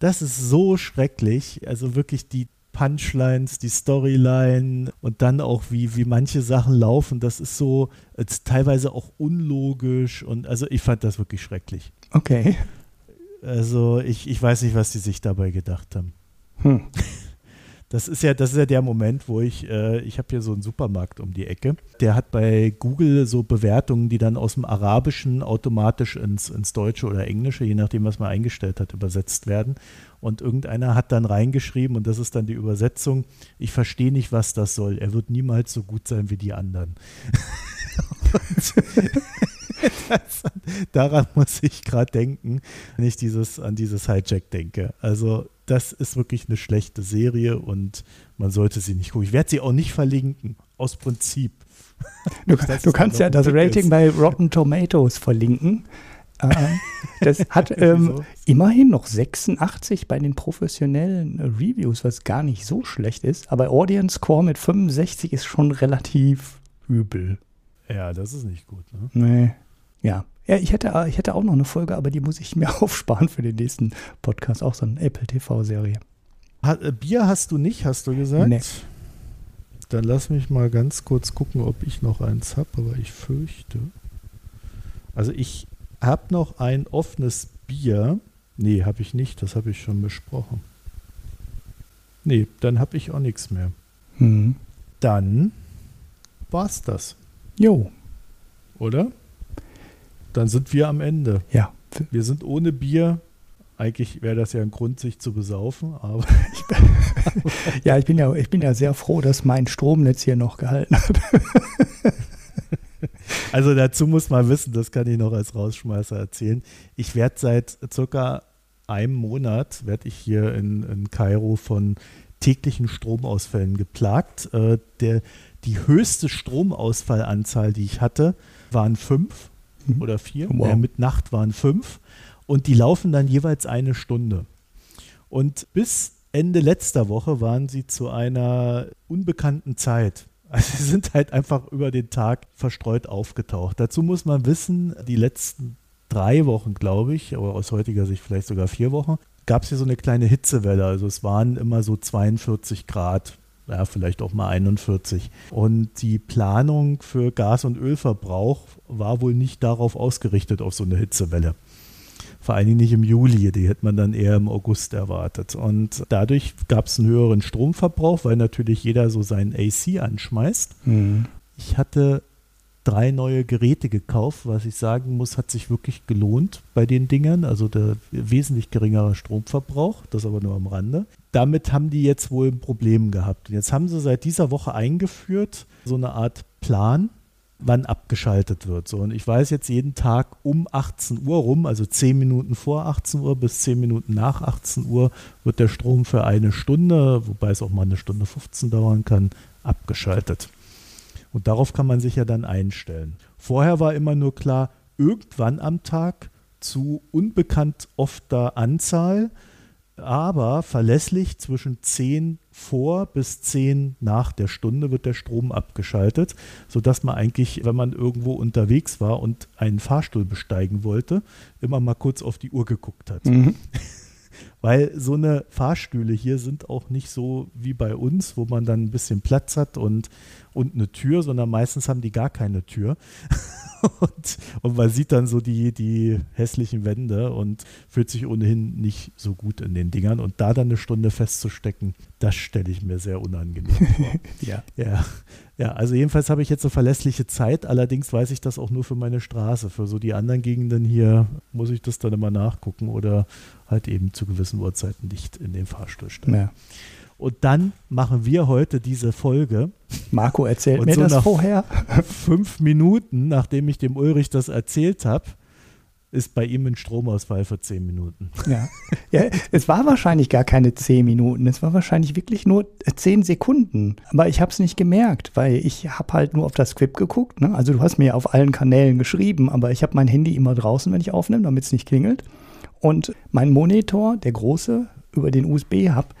das ist so schrecklich. Also wirklich die Punchlines, die Storyline und dann auch, wie, wie manche Sachen laufen, das ist so ist teilweise auch unlogisch und also ich fand das wirklich schrecklich. Okay. Also ich, ich weiß nicht, was die sich dabei gedacht haben. Hm. Das ist ja, das ist ja der Moment, wo ich, äh, ich habe hier so einen Supermarkt um die Ecke. Der hat bei Google so Bewertungen, die dann aus dem Arabischen automatisch ins, ins Deutsche oder Englische, je nachdem, was man eingestellt hat, übersetzt werden. Und irgendeiner hat dann reingeschrieben, und das ist dann die Übersetzung, ich verstehe nicht, was das soll. Er wird niemals so gut sein wie die anderen. das, daran muss ich gerade denken, wenn ich dieses, an dieses Hijack denke. Also das ist wirklich eine schlechte Serie und man sollte sie nicht gucken. Ich werde sie auch nicht verlinken, aus Prinzip. Du, du kannst ja das Rating ist. bei Rotten Tomatoes verlinken. Ähm, das hat ähm, immerhin noch 86 bei den professionellen Reviews, was gar nicht so schlecht ist. Aber Audience Score mit 65 ist schon relativ übel. Ja, das ist nicht gut. Ne? Nee. Ja, ja, ich hätte, ich hätte auch noch eine Folge, aber die muss ich mir aufsparen für den nächsten Podcast. Auch so eine Apple TV-Serie. Äh, Bier hast du nicht, hast du gesagt? Nee. Dann lass mich mal ganz kurz gucken, ob ich noch eins habe, aber ich fürchte. Also ich habe noch ein offenes Bier. Nee, habe ich nicht, das habe ich schon besprochen. Nee, dann habe ich auch nichts mehr. Hm. Dann war's das. Jo. Oder? Dann sind wir am Ende. Ja. Wir sind ohne Bier. Eigentlich wäre das ja ein Grund, sich zu besaufen, aber. ja, ich bin ja, ich bin ja sehr froh, dass mein Stromnetz hier noch gehalten hat. Also dazu muss man wissen, das kann ich noch als Rausschmeißer erzählen. Ich werde seit circa einem Monat, werde ich hier in, in Kairo von täglichen Stromausfällen geplagt. Äh, der, die höchste Stromausfallanzahl, die ich hatte, waren fünf mhm. oder vier. Wow. Äh, mit Nacht waren fünf. Und die laufen dann jeweils eine Stunde. Und bis Ende letzter Woche waren sie zu einer unbekannten Zeit. Also sie sind halt einfach über den Tag verstreut aufgetaucht. Dazu muss man wissen, die letzten drei Wochen, glaube ich, aber aus heutiger Sicht vielleicht sogar vier Wochen, gab es hier so eine kleine Hitzewelle. Also es waren immer so 42 Grad, ja, vielleicht auch mal 41. Und die Planung für Gas- und Ölverbrauch war wohl nicht darauf ausgerichtet, auf so eine Hitzewelle. Vor allen Dingen nicht im Juli, die hätte man dann eher im August erwartet. Und dadurch gab es einen höheren Stromverbrauch, weil natürlich jeder so seinen AC anschmeißt. Mhm. Ich hatte drei neue Geräte gekauft, was ich sagen muss, hat sich wirklich gelohnt bei den Dingern. Also der wesentlich geringerer Stromverbrauch, das aber nur am Rande. Damit haben die jetzt wohl ein Problem gehabt. Jetzt haben sie seit dieser Woche eingeführt, so eine Art Plan, wann abgeschaltet wird. So, und ich weiß jetzt jeden Tag um 18 Uhr rum, also 10 Minuten vor 18 Uhr bis 10 Minuten nach 18 Uhr, wird der Strom für eine Stunde, wobei es auch mal eine Stunde 15 dauern kann, abgeschaltet. Und darauf kann man sich ja dann einstellen. Vorher war immer nur klar, irgendwann am Tag zu unbekannt ofter Anzahl aber verlässlich zwischen 10 vor bis 10 nach der Stunde wird der Strom abgeschaltet, sodass man eigentlich, wenn man irgendwo unterwegs war und einen Fahrstuhl besteigen wollte, immer mal kurz auf die Uhr geguckt hat. Mhm. Weil so eine Fahrstühle hier sind auch nicht so wie bei uns, wo man dann ein bisschen Platz hat und, und eine Tür, sondern meistens haben die gar keine Tür. und, und, man sieht dann so die, die hässlichen Wände und fühlt sich ohnehin nicht so gut in den Dingern. Und da dann eine Stunde festzustecken, das stelle ich mir sehr unangenehm vor. ja. ja. Ja, also jedenfalls habe ich jetzt so verlässliche Zeit, allerdings weiß ich das auch nur für meine Straße. Für so die anderen Gegenden hier muss ich das dann immer nachgucken oder halt eben zu gewissen Uhrzeiten nicht in den Fahrstuhl stellen. Ja. Und dann machen wir heute diese Folge. Marco erzählt und mir so das vorher. Fünf Minuten, nachdem ich dem Ulrich das erzählt habe, ist bei ihm ein Stromausfall für zehn Minuten. Ja. ja, es war wahrscheinlich gar keine zehn Minuten, es war wahrscheinlich wirklich nur zehn Sekunden. Aber ich habe es nicht gemerkt, weil ich habe halt nur auf das Skript geguckt. Ne? Also du hast mir auf allen Kanälen geschrieben, aber ich habe mein Handy immer draußen, wenn ich aufnehme, damit es nicht klingelt. Und mein Monitor, der große, über den USB-Hub,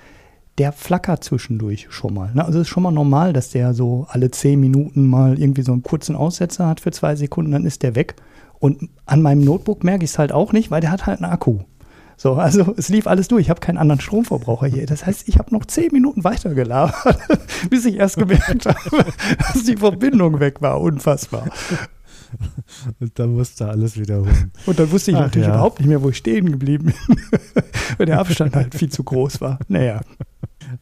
der flackert zwischendurch schon mal. Ne? Also es ist schon mal normal, dass der so alle zehn Minuten mal irgendwie so einen kurzen Aussetzer hat für zwei Sekunden, dann ist der weg. Und an meinem Notebook merke ich es halt auch nicht, weil der hat halt einen Akku. So, also es lief alles durch. Ich habe keinen anderen Stromverbraucher hier. Das heißt, ich habe noch zehn Minuten weiter gelabert, bis ich erst gemerkt habe, dass die Verbindung weg war. Unfassbar. Und dann musste alles wiederholen. Und dann wusste ich Ach, natürlich ja. überhaupt nicht mehr, wo ich stehen geblieben bin, weil der Abstand halt viel zu groß war. Naja.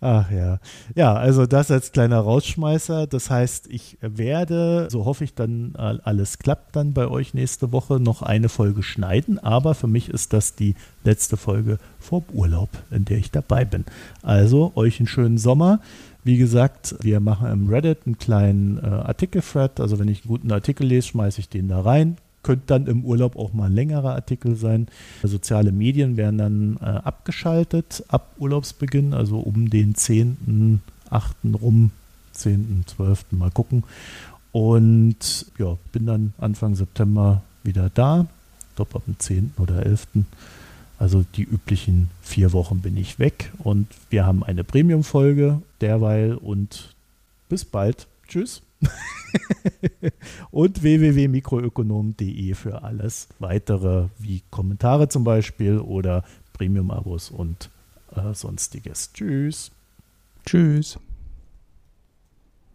Ach ja. Ja, also das als kleiner Rausschmeißer. Das heißt, ich werde, so hoffe ich dann, alles klappt dann bei euch nächste Woche, noch eine Folge schneiden. Aber für mich ist das die letzte Folge vor Urlaub, in der ich dabei bin. Also euch einen schönen Sommer. Wie gesagt, wir machen im Reddit einen kleinen äh, Artikel-Thread. Also wenn ich einen guten Artikel lese, schmeiße ich den da rein. Könnte dann im Urlaub auch mal ein längerer Artikel sein. Soziale Medien werden dann äh, abgeschaltet ab Urlaubsbeginn, also um den 10., 8. rum, 10., 12. mal gucken. Und ja, bin dann Anfang September wieder da. Ich glaube ab dem 10. oder 11. Also die üblichen vier Wochen bin ich weg und wir haben eine Premium-Folge derweil und bis bald. Tschüss. und www.mikroökonom.de für alles weitere, wie Kommentare zum Beispiel oder Premium-Abos und äh, sonstiges. Tschüss. Tschüss.